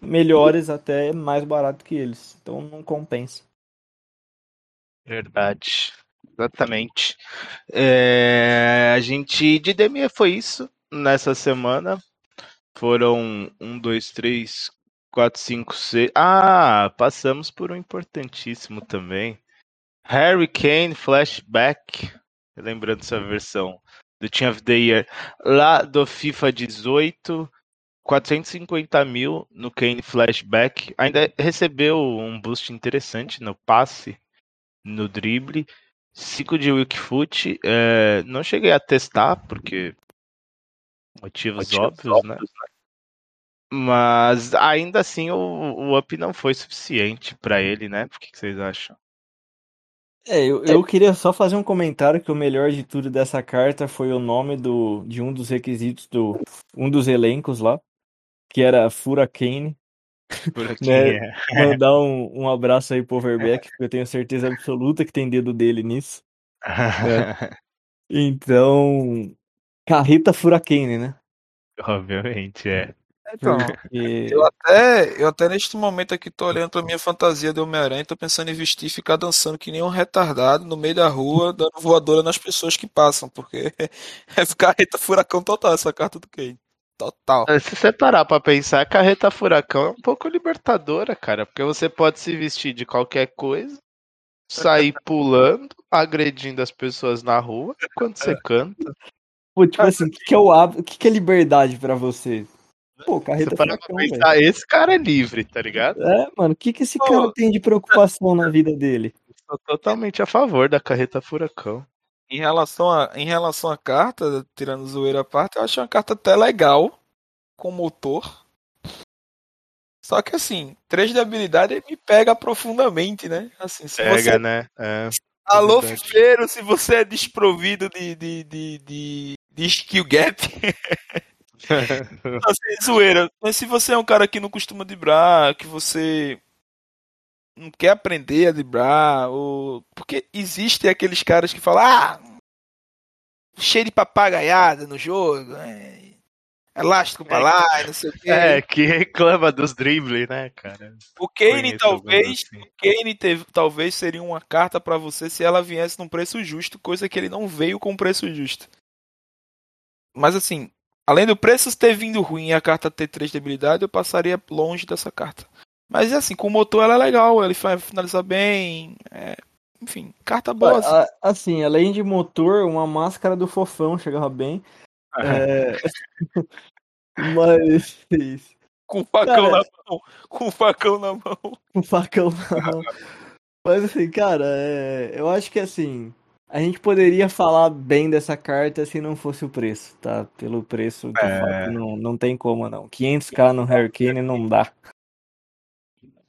melhores até mais barato que eles. Então não compensa. Verdade. Exatamente. É, a gente de DME foi isso nessa semana. Foram um, dois, três, quatro, cinco, seis. Ah, passamos por um importantíssimo também. Harry Kane Flashback. Lembrando essa versão do Team of the Year lá do FIFA 18. 450 mil no Kane Flashback. Ainda recebeu um boost interessante no passe, no drible. 5 de Wikifoot. É, não cheguei a testar, porque. Motivos, óbvios, né? Mas ainda assim o, o up não foi suficiente pra ele, né? O que, que vocês acham? É, eu, eu queria só fazer um comentário que o melhor de tudo dessa carta foi o nome do, de um dos requisitos do um dos elencos lá, que era Furacane. Por aqui, Né? é. Mandar um, um abraço aí pro Overbeck, porque eu tenho certeza absoluta que tem dedo dele nisso. Então, Carreta Furacane, né? Obviamente, é. Então, E- eu até, eu até neste momento aqui tô olhando pra minha fantasia de Homem-Aranha e tô pensando em vestir e ficar dançando que nem um retardado no meio da rua, dando voadora nas pessoas que passam, porque é carreta furacão total essa carta do Kane. Total. Se você parar pra pensar, a carreta furacão é um pouco libertadora, cara, porque você pode se vestir de qualquer coisa, sair pulando, agredindo as pessoas na rua enquanto você canta. Pô, tipo assim, o que, que é o que, que é liberdade pra você? Pô, Você Carreta parar pra Furacão, velho. pensar, esse cara é livre, tá ligado? É, mano, o que, que esse Pô. cara tem de preocupação na vida dele? Sou totalmente a favor da carreta furacão. Em relação a, em relação à carta, tirando zoeira à parte, eu acho uma carta até legal, com motor. Só que assim, 3 de habilidade me pega profundamente, né? Assim, se Pega, você né? É. Alô. Fileiro, se você é desprovido de, de, de, de, de skill gap. assim, zoeira. Mas se você é um cara que não costuma driblar, que você não quer aprender a driblar, ou... porque existem aqueles caras que falam, ah, cheio de papagaiada no jogo. É, elástico pra lá, e não sei o quê. É, que reclama dos dribles, né, cara? O Kane talvez, assim. o Kane teve, talvez seria uma carta pra você se ela viesse num preço justo, coisa que ele não veio com preço justo. Mas assim, além do preço ter vindo ruim e a carta ter três debilidades, eu passaria longe dessa carta. Mas assim, com o motor ela é legal, ele vai finalizar bem, é, enfim, carta boa. assim. Assim, além de motor, uma máscara do fofão chegava bem. É... Mas. com o facão cara. na mão, com o facão na mão. Um facão na mão. Mas assim, cara, é, eu acho que assim. A gente poderia falar bem dessa carta se não fosse o preço, tá? Pelo preço, de É. fato, não, não tem como não. 500k no Hurricane não dá.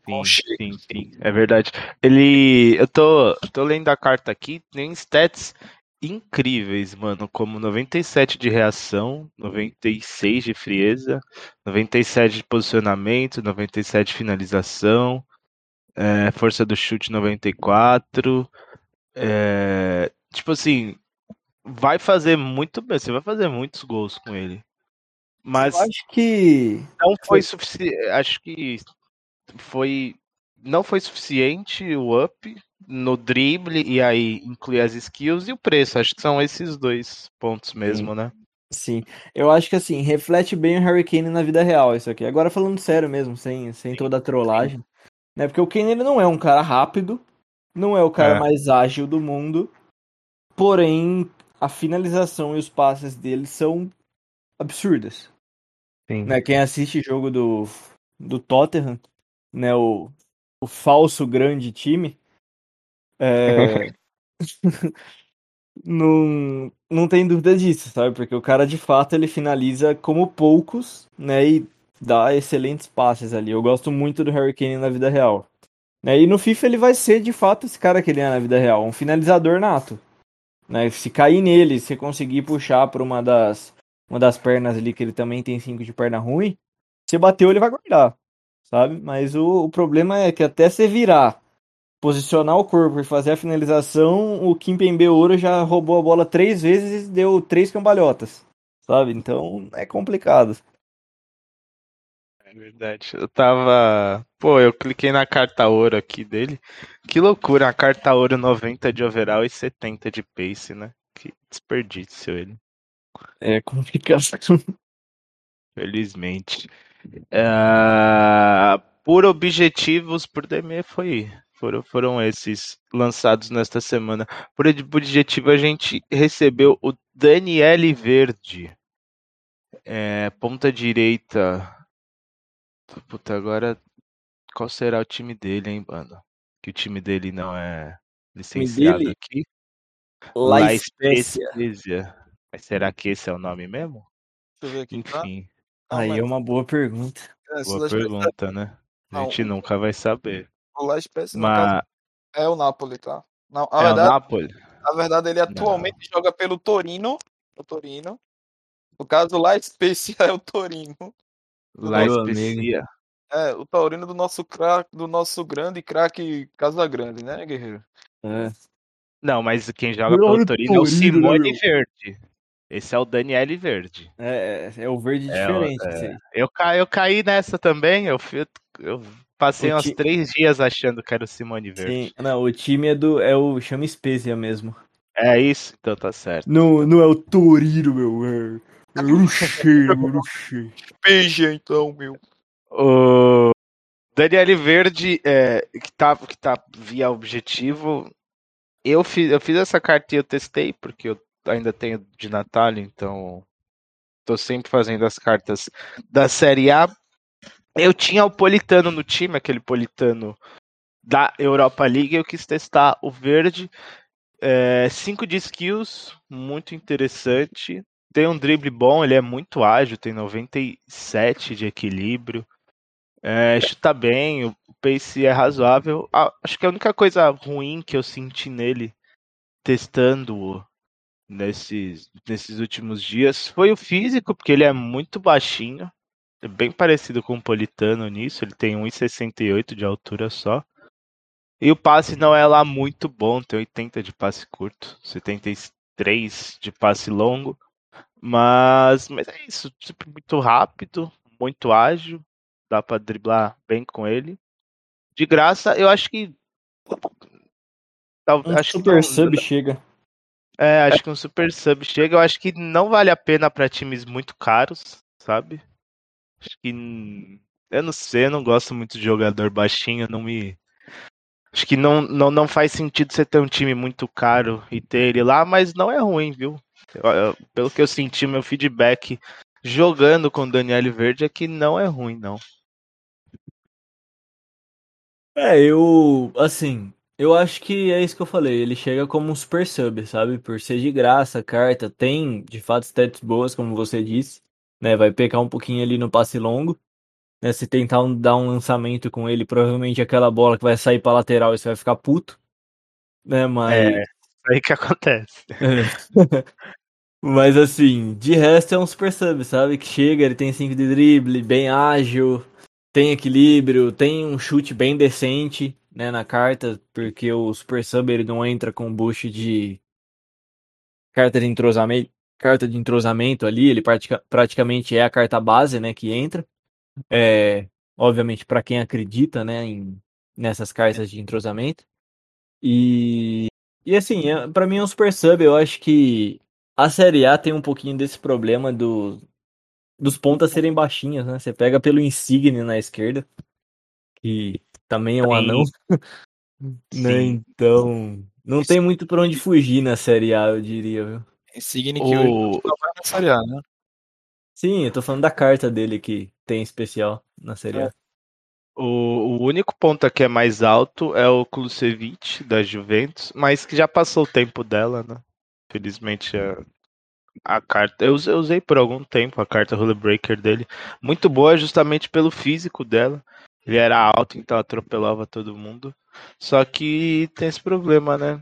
Sim, sim, sim, é verdade. Ele. Eu tô, tô lendo a carta aqui, tem stats incríveis, mano, como 97 de reação, 96 de frieza, 97 de posicionamento, 97 de finalização, é, força do chute 94. É, tipo assim, vai fazer muito bem, você vai fazer muitos gols com ele. Mas Eu acho que. não foi suficiente. Acho que foi. Não foi suficiente o up no drible e aí incluir as skills e o preço. Acho que são esses dois pontos mesmo, né? Sim, eu acho que assim, reflete bem o Harry Kane na vida real isso aqui. Agora falando sério mesmo, sem, sem toda a trollagem, né? Porque o Kane ele não é um cara rápido, não é o cara É. mais ágil do mundo, porém a finalização e os passes dele são absurdas. Sim. Né? Quem assiste jogo do, do Tottenham, né? O, o falso grande time, é, não, não tem dúvida disso, sabe? Porque o cara de fato ele finaliza como poucos, né? E dá excelentes passes ali. Eu gosto muito do Harry Kane na vida real. Né? E no FIFA ele vai ser de fato esse cara que ele é na vida real, um finalizador nato. Né? Se cair nele, se conseguir puxar para uma das uma das pernas ali que ele também tem cinco de perna ruim, você bateu ele vai guardar, sabe? Mas o, o problema é que até você virar posicionar o corpo e fazer a finalização, o Kim Pembe Ouro já roubou a bola três vezes e deu três cambalhotas, sabe? Então é complicado. É verdade. Eu tava. Pô, eu cliquei na carta ouro aqui dele. Que loucura, a carta ouro 90 de overall e 70 de pace, né? Que desperdício ele. É complicado. Felizmente. Ah, por objetivos, por DME foi. Foram, foram esses lançados nesta semana. Por ob- objetivo, a gente recebeu o Daniele Verde. É, ponta direita. Puta, agora. Qual será o time dele, hein, mano? Que o time dele não é licenciado dele? aqui. La. Spezia. Mas será que esse é o nome mesmo? Deixa eu ver aqui. tá? Não, Aí mas- é uma boa pergunta. é, boa das- pergunta, né? A Não, gente nunca vai saber. O La Spezia, no caso, Mas é o Napoli, tá? Não, a, é o verdade, Napoli? a verdade, ele atualmente joga pelo Torino. O Torino. No caso, o La Spezia é o Torino. Spezia. É, o Taurino do nosso craque, do nosso grande craque Casa Grande, né, guerreiro? É. Não, mas quem joga pelo Torino é o né, Simone? Verde. Esse é o Daniele Verde. É, é, é o verde É, diferente. é. Eu, ca... eu caí nessa também. Eu, fui... eu passei O uns ti- três dias achando que era o Simone Verde. Sim, não, o time é do. É o chama Spezia mesmo. É isso? Então tá certo. Não, não é o Torino, meu. É, o cheiro, o cheiro. Beija, então, meu. O Daniele Verde, é, que, tá, que tá via objetivo. Eu fiz, eu fiz essa carta e eu testei, porque eu ainda tenho de Natal, então tô sempre fazendo as cartas da Série A. Eu tinha o Politano no time, aquele Politano da Europa League, eu quis testar o verde. 5 de skills, muito interessante. Tem um drible bom, ele é muito ágil, tem 97 de equilíbrio. É, chuta bem, o pace é razoável. Ah, acho que a única coisa ruim que eu senti nele, testando-o nesses, nesses últimos dias, foi o físico, porque ele é muito baixinho. É bem parecido com o Politano nisso, ele tem 1,68 de altura só. E o passe não é lá muito bom, tem 80 de passe curto, 70, e- três de passe longo. Mas, mas é isso, sempre muito rápido, muito ágil, dá para driblar bem com ele. De graça, eu acho que. Um acho super que sub chega. É, acho que um super sub chega. Eu acho que não vale a pena para times muito caros, sabe? Acho que. Eu não sei, eu não gosto muito de jogador baixinho, não me. Acho que não, não, não faz sentido você ter um time muito caro e ter ele lá, mas não é ruim, viu? Eu, eu, pelo que eu senti, meu feedback jogando com o Daniel Verde é que não é ruim, não. É, eu. Assim, eu acho que é isso que eu falei. Ele chega como um super sub, sabe? Por ser de graça a carta, tem de fato stats boas, como você disse. Né? Vai pecar um pouquinho ali no passe longo. Né? Se tentar um, dar um lançamento com ele, provavelmente aquela bola que vai sair pra lateral e você vai ficar puto. Né? Mas. É, aí que acontece. Mas assim, de resto é um super sub, sabe? Que chega, ele tem 5 de drible, bem ágil, tem equilíbrio, tem um chute bem decente, né, na carta, porque o super sub ele não entra com boost de carta de entrosamento, carta de entrosamento ali, ele pratica, praticamente é a carta base, né, que entra. É, obviamente para quem acredita, né, em nessas cartas de entrosamento. E e assim, é, para mim é um super sub, eu acho que a Série A tem um pouquinho desse problema do, dos pontas serem baixinhas, né? Você pega pelo Insigne na esquerda, que também é um anão. né? Então, não tem muito pra onde fugir na Série A, eu diria, viu? Insigne que hoje O, vai na Série A, né? Sim, eu tô falando da carta dele que tem especial na Série A. o, o único ponta que é mais alto é o Klusevic, da Juventus, mas que já passou o tempo dela, né? Felizmente a, a carta. Eu, usei- eu usei por algum tempo a carta Rule Breaker dele. Muito boa justamente pelo físico dela. Ele era alto, então atropelava todo mundo. Só que tem esse problema, né?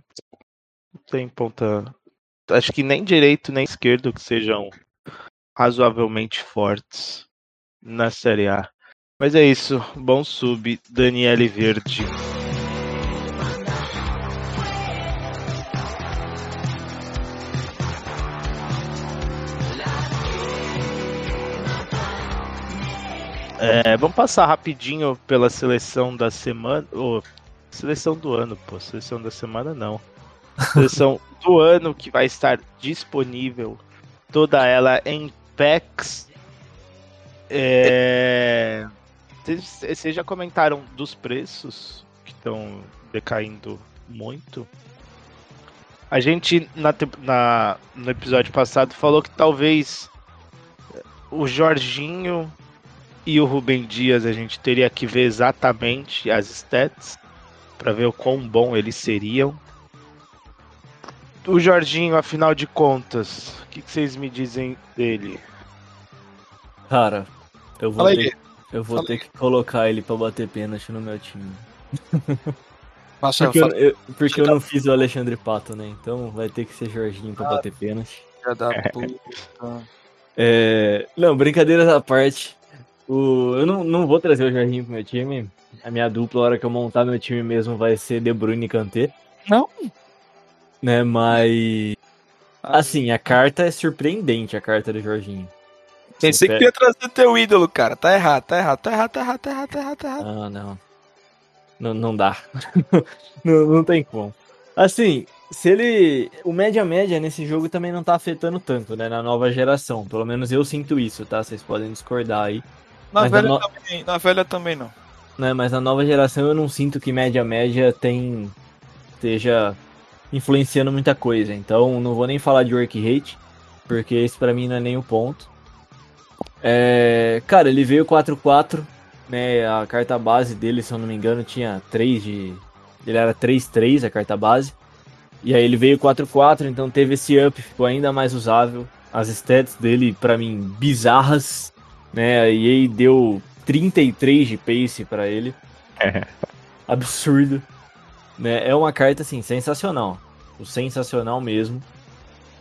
Não tem ponta. Acho que nem direito nem esquerdo que sejam razoavelmente fortes na Série A. Mas é isso. Bom sub, Daniele Verde. É, vamos passar rapidinho pela seleção da semana. Ô, seleção do ano, pô. Seleção da semana não. Seleção do ano que vai estar disponível. Toda ela em packs. É... Vocês já comentaram dos preços que estão decaindo muito? A gente, na, na- no episódio passado, falou que talvez o Jorginho e o Rubem Dias a gente teria que ver exatamente as stats para ver o quão bom eles seriam. O Jorginho, afinal de contas, o que, que vocês me dizem dele? Cara, eu vou, Fala aí. ter, eu vou Fala ter que colocar ele pra bater pênalti no meu time. Marcelo, Porque, eu, eu- porque eu não fiz o Alexandre Pato, né? Então vai ter que ser Jorginho pra Ah. bater pênalti. puta. É, Não, brincadeiras à parte. O... Eu não, não vou trazer o Jorginho pro meu time. A minha dupla, a hora que eu montar meu time mesmo, vai ser De Bruyne e Kanté. Não. Né, mas... Assim, a carta é surpreendente, a carta do Jorginho. Pensei que tu ia trazer teu ídolo, cara. Tá errado, tá errado, tá errado, tá errado, tá errado, tá errado, tá errado. Ah, não. Não, não dá. não, não tem como. Assim, se ele. O média-média nesse jogo também não tá afetando tanto, né? Na nova geração. Pelo menos eu sinto isso, tá? Vocês podem discordar aí. Na velha, no- também, na velha também não. Né? Mas na nova geração eu não sinto que média-média tem. esteja influenciando muita coisa. Então não vou nem falar de work rate, porque esse pra mim não é nem o ponto. É, cara, ele veio 4-4, né? A carta base dele, se eu não me engano, tinha 3 de. Ele era 3-3 a carta base. E aí ele veio 4-4, então teve esse up, ficou ainda mais usável. As stats dele, pra mim, bizarras, né? A EA deu 33 de pace pra ele. Absurdo. Né? É uma carta, assim, sensacional. O sensacional mesmo.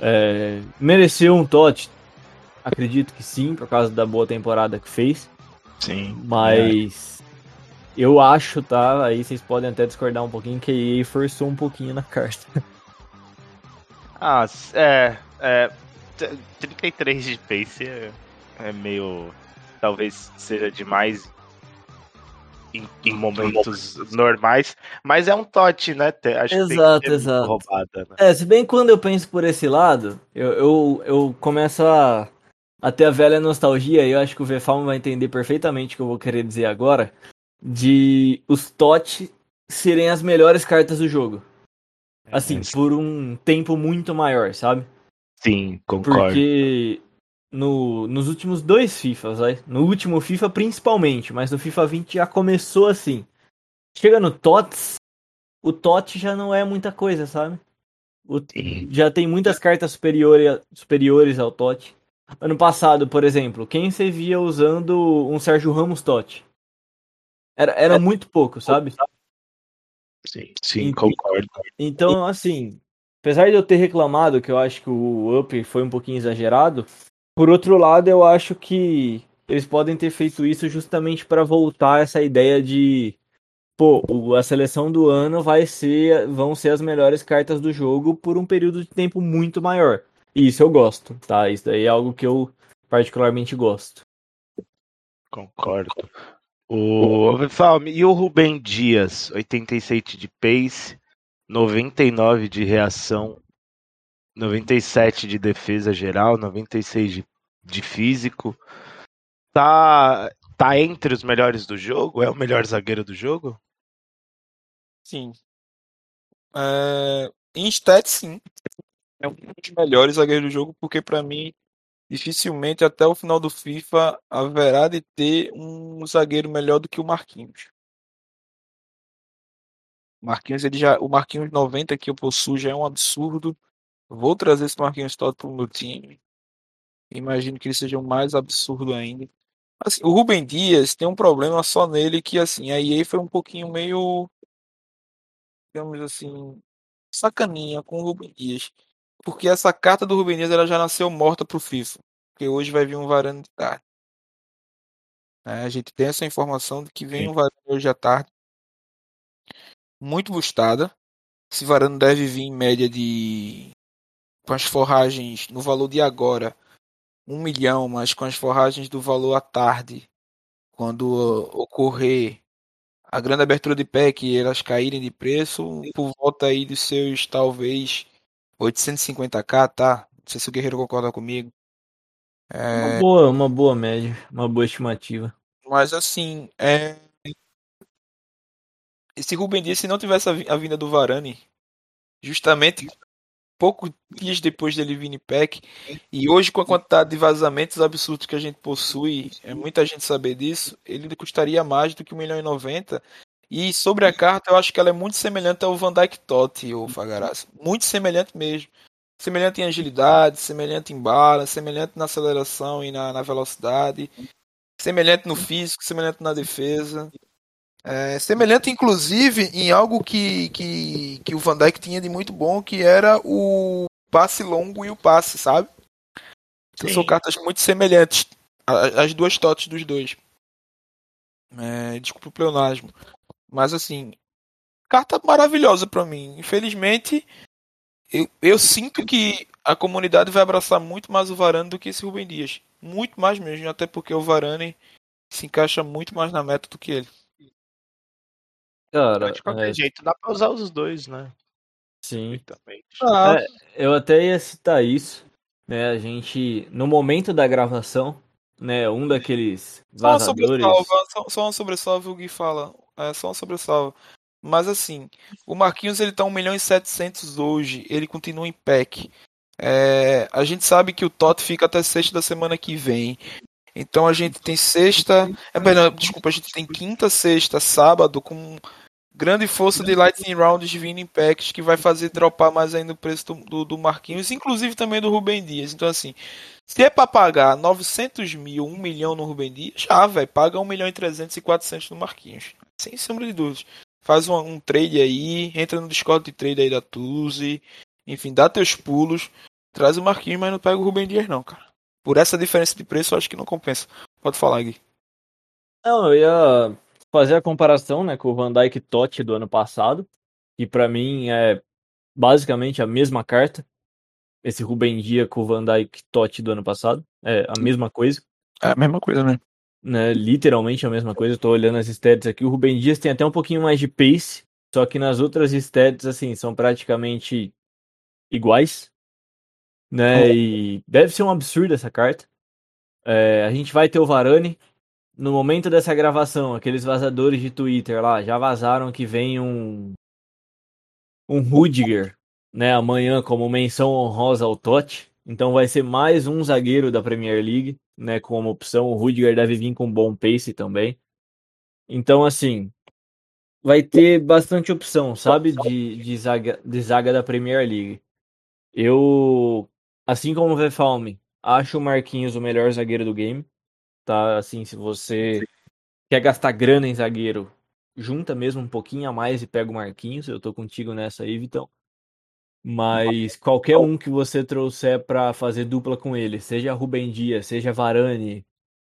É, Mereceu um TOT? Acredito que sim, por causa da boa temporada que fez. Sim. Mas eu acho, tá? Aí vocês podem até discordar um pouquinho que a EA forçou um pouquinho na carta. Ah, é. é 33 de pace é, é meio. Talvez seja demais em, em, momentos normais, mas é um tote, né? Acho exato, exato. Roubada, né? É, se bem quando eu penso por esse lado, eu, eu, eu começo a, a ter a velha nostalgia, e eu acho que o VFalm vai entender perfeitamente o que eu vou querer dizer agora, de os TOT serem as melhores cartas do jogo. Assim, é, por um tempo muito maior, sabe? Sim, concordo. Porque no, nos últimos dois FIFAs, vai? no último FIFA principalmente, mas no FIFA 20 já começou assim. Chega no TOTS, o TOT já não é muita coisa, sabe? O, já tem muitas cartas superior, superiores ao TOT. Ano passado, por exemplo, quem você via usando um Sérgio Ramos TOT? Era, era muito pouco, sabe? Sim, sim, concordo. Então, assim, apesar de eu ter reclamado que eu acho que o up foi um pouquinho exagerado, por outro lado, eu acho que eles podem ter feito isso justamente para voltar essa ideia de pô, a seleção do ano vai ser vão ser as melhores cartas do jogo por um período de tempo muito maior. E isso eu gosto, tá? Isso daí é algo que eu particularmente gosto. Concordo. O e o Rubem Dias, 87 de pace, 99 de reação, 97 de defesa geral, 96 de, de físico. Tá, tá entre os melhores do jogo? É o melhor zagueiro do jogo? Sim. É, em stats, sim. É um dos melhores zagueiros do jogo, porque para mim, dificilmente até o final do FIFA haverá de ter um zagueiro melhor do que o Marquinhos. Marquinhos, ele já, o Marquinhos 90 que eu possuo já é um absurdo. Vou trazer esse Marquinhos Todd pro meu time. Imagino que ele seja um mais absurdo ainda. Assim, o Rubem Dias tem um problema só nele que assim, a EA foi um pouquinho meio digamos assim, sacaninha com o Rubem Dias. Porque essa carta do Rubem Dias ela já nasceu morta pro FIFA. Porque hoje vai vir um Varane de tarde. É, a gente tem essa informação de que vem um Varane hoje à tarde muito bustada. Esse varano deve vir em média de com as forragens no valor de agora um milhão, mas com as forragens do valor à tarde, quando ocorrer a grande abertura de pack e elas caírem de preço, por volta aí dos seus talvez 850k, tá? Não sei se o Guerreiro concorda comigo. É... Uma boa, uma boa média, uma boa estimativa. Mas assim, é esse Rubem Dias, se não tivesse a vinda do Varane, justamente poucos dias depois dele vir em pack, e hoje com a quantidade de vazamentos absurdos que a gente possui, é muita gente saber disso, ele custaria mais do que 1 milhão e 90. E sobre a carta, eu acho que ela é muito semelhante ao Van Dyke Totti, o Fagaraz. Muito semelhante mesmo. Semelhante em agilidade, semelhante em bala, semelhante na aceleração e na, na velocidade, semelhante no físico, semelhante na defesa. É, semelhante, inclusive, em algo que, que, que o Van Dijk tinha de muito bom, que era o passe longo e o passe, sabe? Então, são cartas muito semelhantes. As duas totes dos dois. É, desculpa o pleonasmo. Mas assim, carta maravilhosa para mim. Infelizmente, eu, eu sinto que a comunidade vai abraçar muito mais o Varane do que esse Rubem Dias. Muito mais mesmo, até porque o Varane se encaixa muito mais na meta do que ele. Cara, de qualquer é... jeito, dá pra usar os dois, né? Sim. Ah. É, eu até ia citar isso. Né, a gente, no momento da gravação, né, um daqueles vazadores... Só uma sobressalva, só, só uma sobressalva o Gui fala. É só uma sobressalva. Mas assim, o Marquinhos ele tá 1 milhão e 700 hoje, ele continua em pack. É, a gente sabe que o Tot fica até sexta da semana que vem. Então a gente tem sexta. É, melhor, desculpa, a gente tem quinta, sexta, sábado com grande força de Lightning Rounds vindo em packs que vai fazer dropar mais ainda o preço do, do, do, Marquinhos, inclusive também do Rubem Dias. Então, assim, se é para pagar 900 mil, 1 milhão no Rubem Dias, já, velho, paga 1 milhão e 300 e 400 no Marquinhos. Sem sombra de dúvidas. Faz um, um trade aí, entra no Discord de trade aí da Tuzi, enfim, dá teus pulos, traz o Marquinhos, mas não pega o Rubem Dias, não, cara. Por essa diferença de preço, eu acho que não compensa. Pode falar, Gui. Não, eu ia fazer a comparação né, com o Van Dyke Totti do ano passado, que para mim é basicamente a mesma carta. esse Rubem Dia com o Van Dijk Totti do ano passado. É a mesma coisa. É a mesma coisa mesmo. Né? Literalmente a mesma coisa. Eu tô olhando as stats aqui. O Rubem Dias tem até um pouquinho mais de pace. Só que nas outras stats, assim, são praticamente iguais. Né? E deve ser um absurdo essa carta. É, a gente vai ter o Varane. No momento dessa gravação, aqueles vazadores de Twitter lá já vazaram que vem um. Um Rudiger, né? Amanhã, como menção honrosa ao Totti. Então vai ser mais um zagueiro da Premier League, né? Como opção. O Rudiger deve vir com bom pace também. Então, assim, vai ter bastante opção, sabe? De, de, zaga, de zaga da Premier League. Eu, assim como o Vefalme, acho o Marquinhos o melhor zagueiro do game. Tá, assim, se você quer gastar grana em zagueiro, junta mesmo um pouquinho a mais e pega o Marquinhos. Eu tô contigo nessa aí, Vitão. Mas qualquer um que você trouxer para fazer dupla com ele, seja Rubem Dias, seja Varane,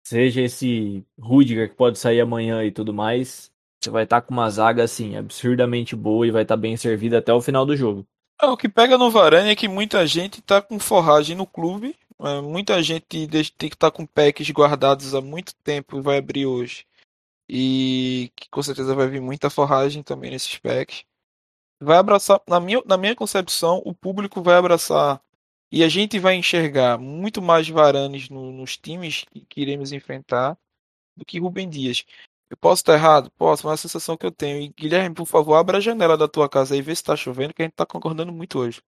seja esse Rudiger que pode sair amanhã e tudo mais, você vai estar tá com uma zaga assim absurdamente boa e vai estar tá bem servida até o final do jogo. É, o que pega no Varane é que muita gente tá com forragem no clube, muita gente tem que estar tá com packs guardados há muito tempo e vai abrir hoje. E que com certeza vai vir muita forragem também nesses packs vai abraçar, na minha, na minha concepção, o público vai abraçar e a gente vai enxergar muito mais Varanes no, nos times que, que iremos enfrentar do que Rubem Dias. Eu posso estar errado? Posso, mas é a sensação que eu tenho. E Guilherme, por favor, abra a janela da tua casa e vê se tá chovendo, que a gente tá concordando muito hoje.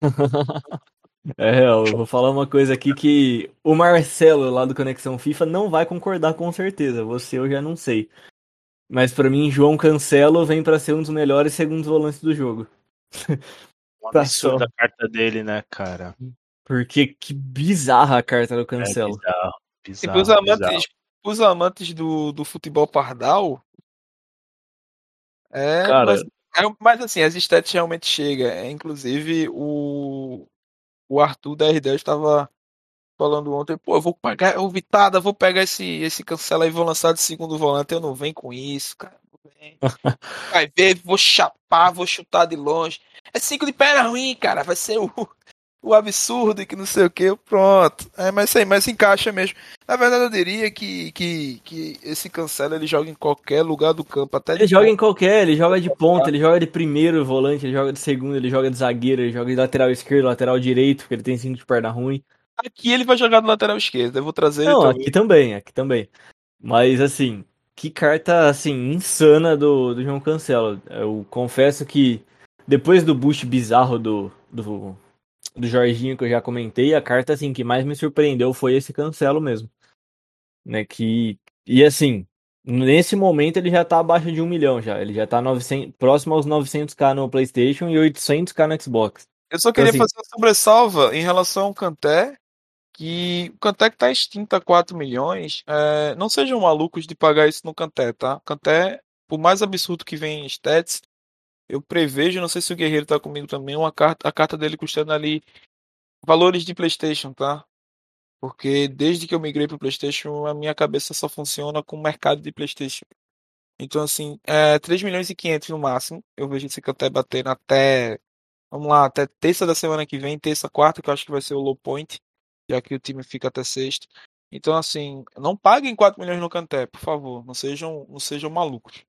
é, eu vou falar uma coisa aqui que o Marcelo lá do Conexão FIFA não vai concordar com certeza. Você eu já não sei. Mas para mim, João Cancelo vem para ser um dos melhores segundos volantes do jogo. Um absurdo a carta dele, né, cara? Porque que bizarra a carta do Cancelo. É bizarro, bizarro, e pros amantes, pros amantes do, do futebol pardal, é, cara... mas, é, mas assim, as stats realmente chegam. É, inclusive, o, o Arthur da R10 estava falando ontem, pô, eu vou pagar, o Vitada, vou pegar esse, esse cancela e vou lançar de segundo volante. Eu não venho com isso, cara. Vai ver, vou chapar, vou chutar de longe. É cinco de perna ruim, cara. Vai ser o, o absurdo e que não sei o que. Pronto. É, mas isso aí, mas encaixa mesmo. Na verdade, eu diria que, que, que esse cancela ele joga em qualquer lugar do campo. Até ele joga ponta. em qualquer, ele joga de ponta, ele joga de primeiro volante, ele joga de segundo, ele joga de zagueiro, ele joga de lateral esquerdo, lateral direito, porque ele tem cinco de perna ruim. Aqui ele vai jogar no lateral esquerdo. Eu vou trazer. Não, aqui também, aqui também. Mas assim, que carta assim insana do, do João Cancelo. Eu confesso que depois do boost bizarro do, do do Jorginho que eu já comentei, a carta assim que mais me surpreendeu foi esse Cancelo mesmo, né? Que e assim nesse momento ele já tá abaixo de um milhão já. Ele já tá 900, próximo aos 900k no PlayStation e 800k no Xbox. Eu só queria então, assim, fazer uma sobressalva em relação ao Canté que o Canté que tá extinto a 4 milhões, é, não sejam malucos de pagar isso no Canté, tá? Canté, por mais absurdo que vem em stats, eu prevejo, não sei se o Guerreiro tá comigo também, uma carta, a carta dele custando ali valores de PlayStation, tá? Porque desde que eu migrei pro PlayStation, a minha cabeça só funciona com o mercado de PlayStation. Então, assim, é 3 milhões e 500 no máximo. Eu vejo esse Canté batendo até, vamos lá, até terça da semana que vem, terça, quarta, que eu acho que vai ser o low point já que o time fica até sexto. Então, assim, não paguem 4 milhões no Canté, por favor. Não sejam, não sejam malucos.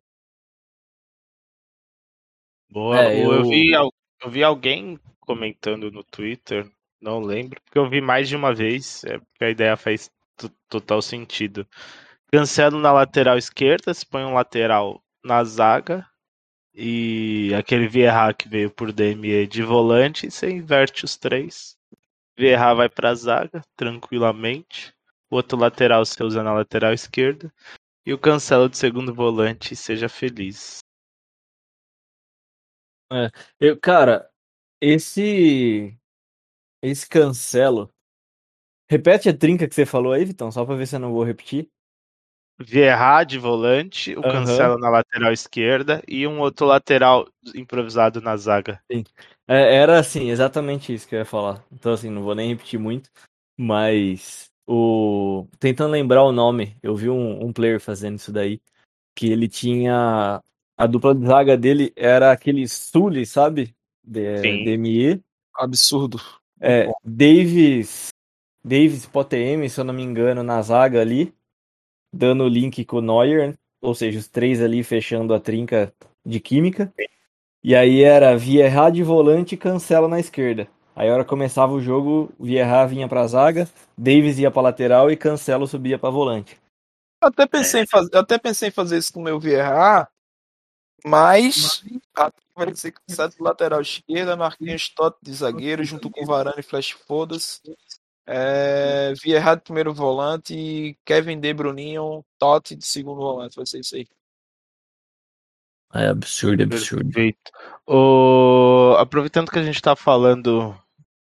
Boa, é, eu... eu... vi, eu vi alguém comentando no Twitter, não lembro, porque eu vi mais de uma vez, é porque a ideia faz total sentido. Cancelo na lateral esquerda, se põe um lateral na zaga, e aquele Vieira que veio por DME de volante, você inverte os três. Verra vai para a zaga tranquilamente. O outro lateral você usa na lateral esquerda. E o Cancelo de segundo volante, seja feliz. É, eu, cara, esse esse Cancelo. Repete a trinca que você falou aí, Vitão, só para ver se eu não vou repetir. Vieira de volante, o uhum. Cancelo na lateral esquerda e um outro lateral improvisado na zaga. Sim. É, era assim, exatamente isso que eu ia falar. Então, assim, não vou nem repetir muito. Mas o. Tentando lembrar o nome, eu vi um, um player fazendo isso daí. Que ele tinha. A dupla de zaga dele era aquele Sully, sabe? De, DME. Absurdo. É, Davis, Davis POTM, se eu não me engano, na zaga ali, dando o link com o Neuer, ou seja, os três ali fechando a trinca de química. E aí era Vieira de volante e cancela na esquerda. Aí a hora que começava o jogo, Vieira vinha pra zaga, Davis ia pra lateral e Cancelo subia pra volante. Eu até pensei, em, fazer, eu até pensei em fazer isso com o meu Vieira, mas vai ser cansado do lateral esquerda, Marquinhos Totti de zagueiro, junto com Varane e Flash Fodas. É, Vieira de primeiro volante e Kevin De Bruninho, Totti de segundo volante. Vai ser isso aí. É absurdo, absurdo. Perfeito. O... Aproveitando que a gente está falando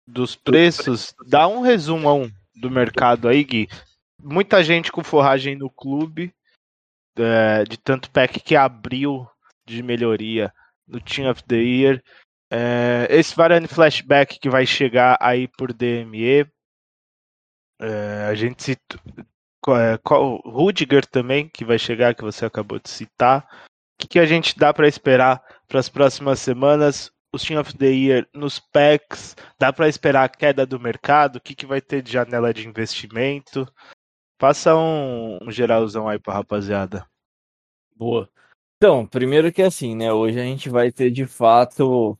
dos preços, dá um resumo do mercado aí, Gui. Muita gente com forragem no clube, é, de tanto pack que abriu de melhoria no Team of the Year. É, esse Varane Flashback que vai chegar aí por DME. É, a gente cita. É, Rudiger também, que vai chegar, que você acabou de citar. O que, que a gente dá para esperar para as próximas semanas? Os Team of the Year nos packs, dá para esperar a queda do mercado? O que, que vai ter de janela de investimento? Faça um, um geralzão aí para rapaziada. Boa. Então, primeiro que assim, né? Hoje a gente vai ter de fato,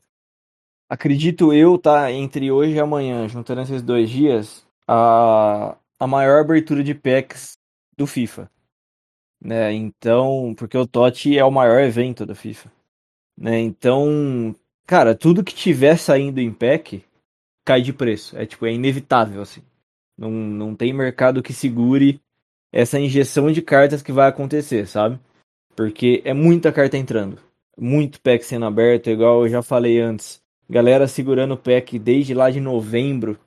acredito eu, tá? Entre hoje e amanhã, juntando esses dois dias, a, a maior abertura de packs do FIFA né? Então, porque o TOT é o maior evento da FIFA, né? Então, cara, tudo que tiver saindo em pack cai de preço. É tipo, é inevitável assim. Não, não tem mercado que segure essa injeção de cartas que vai acontecer, sabe? Porque é muita carta entrando. Muito pack sendo aberto, igual eu já falei antes. Galera segurando o pack desde lá de novembro,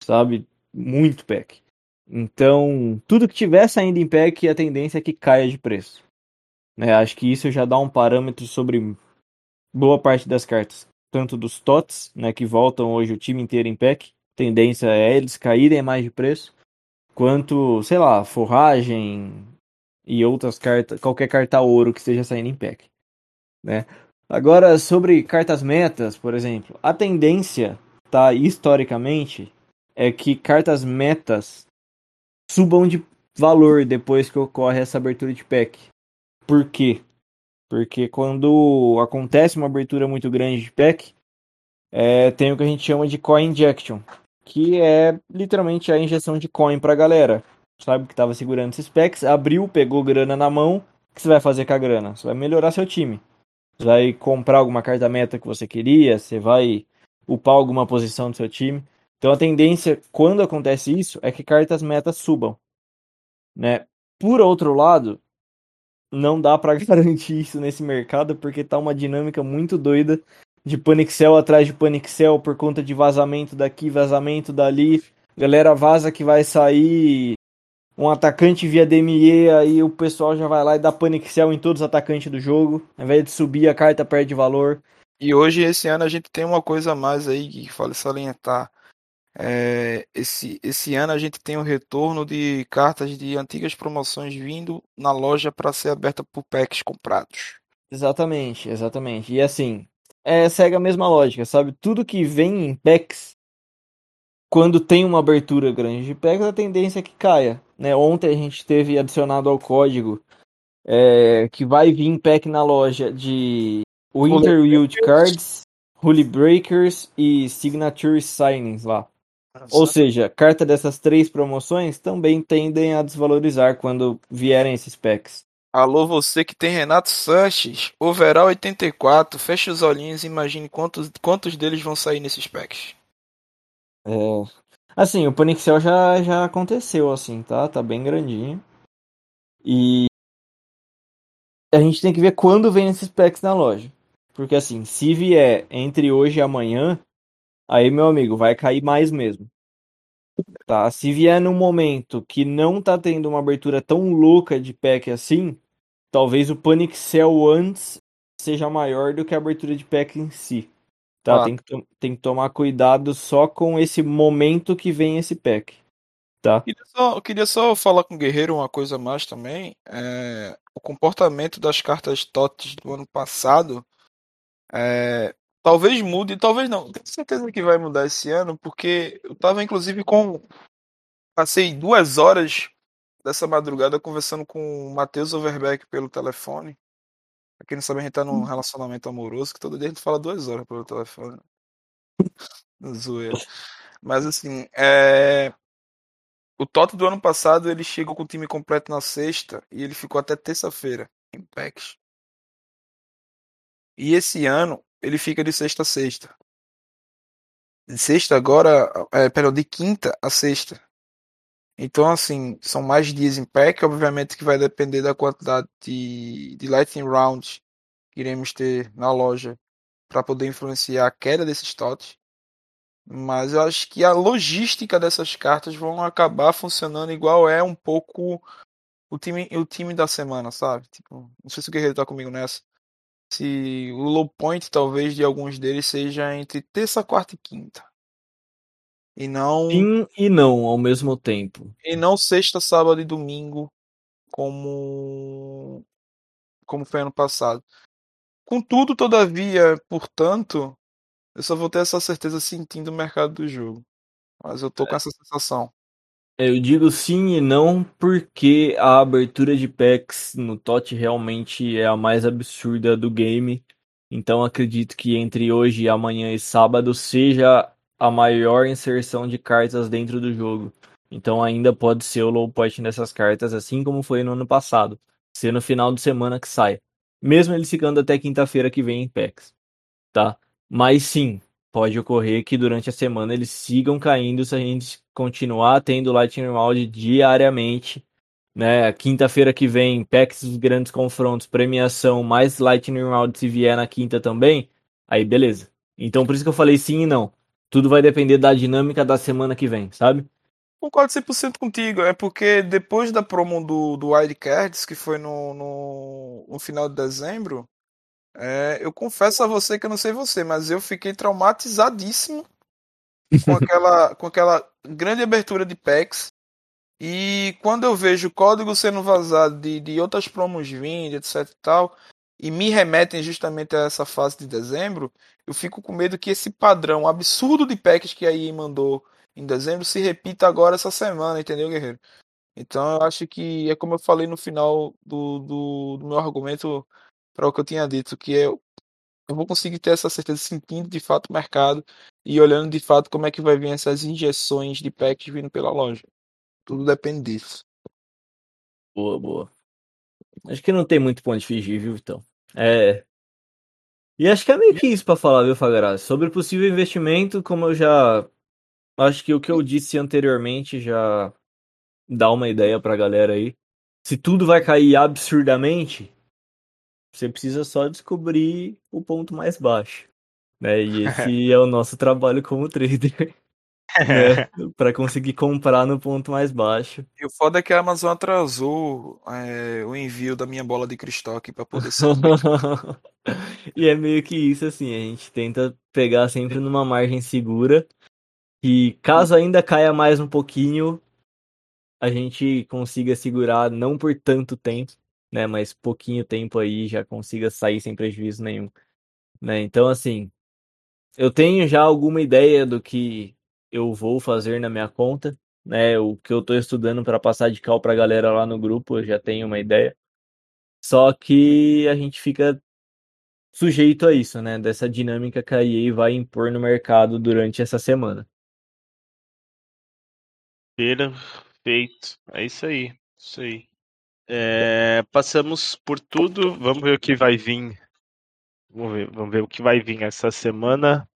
sabe? Muito pack. Então, tudo que tiver saindo em pack, a tendência é que caia de preço. Né? Acho que isso já dá um parâmetro sobre boa parte das cartas. Tanto dos TOTS, né, que voltam hoje o time inteiro em pack, tendência é eles caírem mais de preço, quanto, sei lá, forragem e outras cartas, qualquer carta ouro que esteja saindo em pack. Né? Agora, sobre cartas metas, por exemplo, a tendência, tá, historicamente, é que cartas metas subam de valor depois que ocorre essa abertura de pack. Por quê? Porque quando acontece uma abertura muito grande de pack, é, tem o que a gente chama de coin injection, que é literalmente a injeção de coin pra galera. Sabe que estava segurando esses packs, abriu, pegou grana na mão, o que você vai fazer com a grana? Você vai melhorar seu time. Você vai comprar alguma carta meta que você queria, você vai upar alguma posição do seu time. Então a tendência, quando acontece isso, é que cartas metas subam. Né? Por outro lado, não dá para garantir isso nesse mercado, porque tá uma dinâmica muito doida de Panixel atrás de Panixel por conta de vazamento daqui, vazamento dali. Galera vaza que vai sair um atacante via DME, aí o pessoal já vai lá e dá Panixel em todos os atacantes do jogo. Ao invés de subir, a carta perde valor. E hoje, esse ano, a gente tem uma coisa a mais aí que vale salientar. É, esse, esse ano a gente tem o retorno de cartas de antigas promoções vindo na loja para ser aberta por packs comprados. Exatamente, exatamente. E assim, é, segue a mesma lógica, sabe? Tudo que vem em packs, quando tem uma abertura grande de packs, a tendência é que caia. Né? Ontem a gente teve adicionado ao código é, que vai vir pack na loja de Winter Wild Cards, Holy Breakers e Signature Signings lá. Ou seja, carta dessas três promoções também tendem a desvalorizar quando vierem esses packs. Alô, você que tem Renato Sanches, overall 84, fecha os olhinhos e imagine quantos, quantos deles vão sair nesses packs. É. Assim, o Panixel já, já aconteceu, assim, tá? Tá bem grandinho. E a gente tem que ver quando vem esses packs na loja. Porque assim, se vier entre hoje e amanhã, Aí, meu amigo, vai cair mais mesmo. Tá? Se vier num momento que não tá tendo uma abertura tão louca de pack assim, talvez o Panic Cell antes seja maior do que a abertura de pack em si. Tá? Ah. Tem, que tem que tomar cuidado só com esse momento que vem esse pack. Tá? Eu queria só, eu queria só falar com o Guerreiro uma coisa mais também. É, o comportamento das cartas TOTS do ano passado é, Talvez mude, talvez não. Tenho certeza que vai mudar esse ano, porque eu tava inclusive com. Passei duas horas dessa madrugada conversando com o Matheus Overbeck pelo telefone. Pra quem não sabe, a gente tá num relacionamento amoroso que todo dia a gente fala duas horas pelo telefone. Zoeira. Mas assim, é... o Toto do ano passado ele chegou com o time completo na sexta e ele ficou até terça-feira em packs. E esse ano ele fica de sexta a sexta. De sexta agora, é, perdão, de quinta a sexta. Então, assim, são mais dias em pack, obviamente que vai depender da quantidade de, de Lightning Rounds que iremos ter na loja para poder influenciar a queda desses TOTs. Mas eu acho que a logística dessas cartas vão acabar funcionando igual é um pouco o time, o time da semana, sabe? Tipo, não sei se o Guerreiro tá comigo nessa. Se o low point talvez de alguns deles seja entre terça, quarta e quinta. E não. Sim e não ao mesmo tempo. E não sexta, sábado e domingo, como. como foi ano passado. Contudo, todavia, portanto, eu só vou ter essa certeza sentindo o mercado do jogo. Mas eu tô com essa sensação. Eu digo sim e não porque a abertura de packs no TOT realmente é a mais absurda do game. Então acredito que entre hoje, amanhã e sábado seja a maior inserção de cartas dentro do jogo. Então ainda pode ser o low point dessas cartas, assim como foi no ano passado. Ser no final de semana que sai. Mesmo ele ficando até quinta-feira que vem em packs. Tá? Mas sim, pode ocorrer que durante a semana eles sigam caindo se a gente continuar tendo Lightning Round diariamente. Né? Quinta-feira que vem, dos grandes confrontos, premiação, mais Lightning Round se vier na quinta também, aí beleza. Então por isso que eu falei sim e não. Tudo vai depender da dinâmica da semana que vem, sabe? Concordo 100% contigo. É porque depois da promo do, do Wildcards, que foi no, no, no final de dezembro, é, eu confesso a você que eu não sei você, mas eu fiquei traumatizadíssimo com aquela, com aquela grande abertura de packs. E quando eu vejo código sendo vazado de, de outras promos vindo, etc e tal, e me remetem justamente a essa fase de dezembro, eu fico com medo que esse padrão absurdo de packs que a EA mandou em dezembro se repita agora essa semana, entendeu, Guerreiro? Então eu acho que é como eu falei no final do, do, do meu argumento para o que eu tinha dito, que eu, eu vou conseguir ter essa certeza sentindo de fato o mercado e olhando de fato como é que vai vir essas injeções de packs vindo pela loja. Tudo depende disso. Boa, boa. Acho que não tem muito ponto de fingir, viu, Vitão? É. E acho que é meio que isso pra falar, viu, Fagaraz? Sobre possível investimento, como eu já. Acho que o que eu disse anteriormente já dá uma ideia pra galera aí. Se tudo vai cair absurdamente, você precisa só descobrir o ponto mais baixo. Né? E esse é o nosso trabalho como trader. Né? para conseguir comprar no ponto mais baixo. E o foda é que a Amazon atrasou é, o envio da minha bola de cristal aqui pra poder e é meio que isso, assim, a gente tenta pegar sempre numa margem segura. E caso ainda caia mais um pouquinho, a gente consiga segurar não por tanto tempo, né? Mas pouquinho tempo aí já consiga sair sem prejuízo nenhum. Né? Então, assim, eu tenho já alguma ideia do que eu vou fazer na minha conta, né? O que eu estou estudando para passar de cal para a galera lá no grupo, eu já tenho uma ideia. Só que a gente fica sujeito a isso, né? Dessa dinâmica que a EA vai impor no mercado durante essa semana. Perfeito. É isso aí. Isso aí. É, passamos por tudo. Vamos ver o que vai vir. Vamos ver, vamos ver o que vai vir essa semana.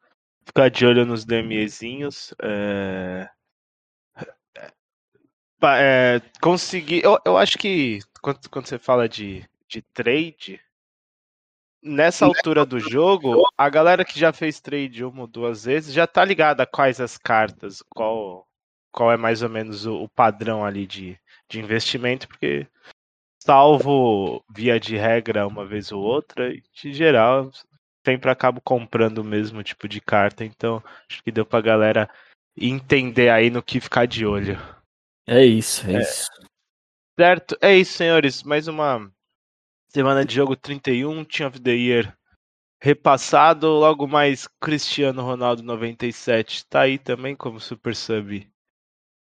Ficar de olho nos DMEzinhos. É... É, conseguir. Eu, eu acho que quando, quando você fala de, de trade, nessa altura do jogo, a galera que já fez trade uma ou duas vezes já tá ligada a quais as cartas, qual, qual é mais ou menos o, o padrão ali de, de investimento, porque salvo via de regra uma vez ou outra, de geral, sempre acabo comprando o mesmo tipo de carta, então acho que deu pra galera entender aí no que ficar de olho. É isso, é, é. isso. Certo, é isso, senhores. Mais uma semana de jogo 31, Team of the Year repassado. Logo mais, Cristiano Ronaldo 97 tá aí também como super sub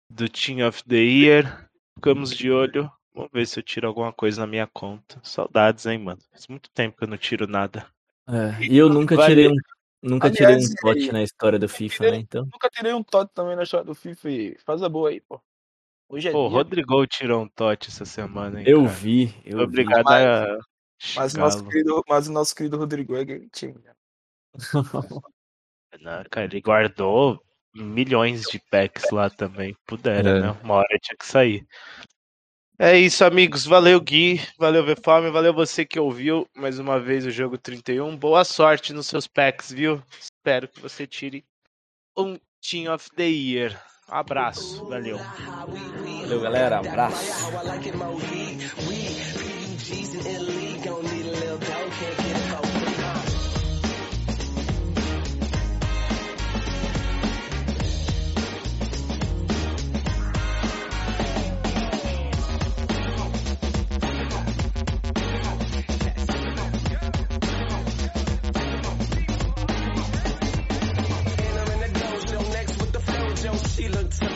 do Team of the Year. Ficamos de olho. Vamos ver se eu tiro alguma coisa na minha conta. Saudades, hein, mano. Faz muito tempo que eu não tiro nada. É, e eu nunca tirei um, nunca Aliás, tirei um aí? na história do FIFA, né? Então. Nunca tirei um tote também na história do FIFA e faz a boa aí, pô. Hoje é Pô, o dia. Rodrigo tirou um tote essa semana, hein, Eu cara. vi, eu vi. Obrigado Mas- a Mas o, nosso querido, mas o nosso querido Rodrigo é time. né? Não, cara, ele guardou milhões de packs lá também. Pudera, É. né? Uma hora tinha que sair. É isso, amigos. Valeu, Gui. Valeu, Vefame. Valeu você que ouviu mais uma vez o jogo 31. Boa sorte nos seus packs, viu? Espero que você tire um Team of the Year. Abraço. Valeu. Valeu, galera. Abraço. She looked so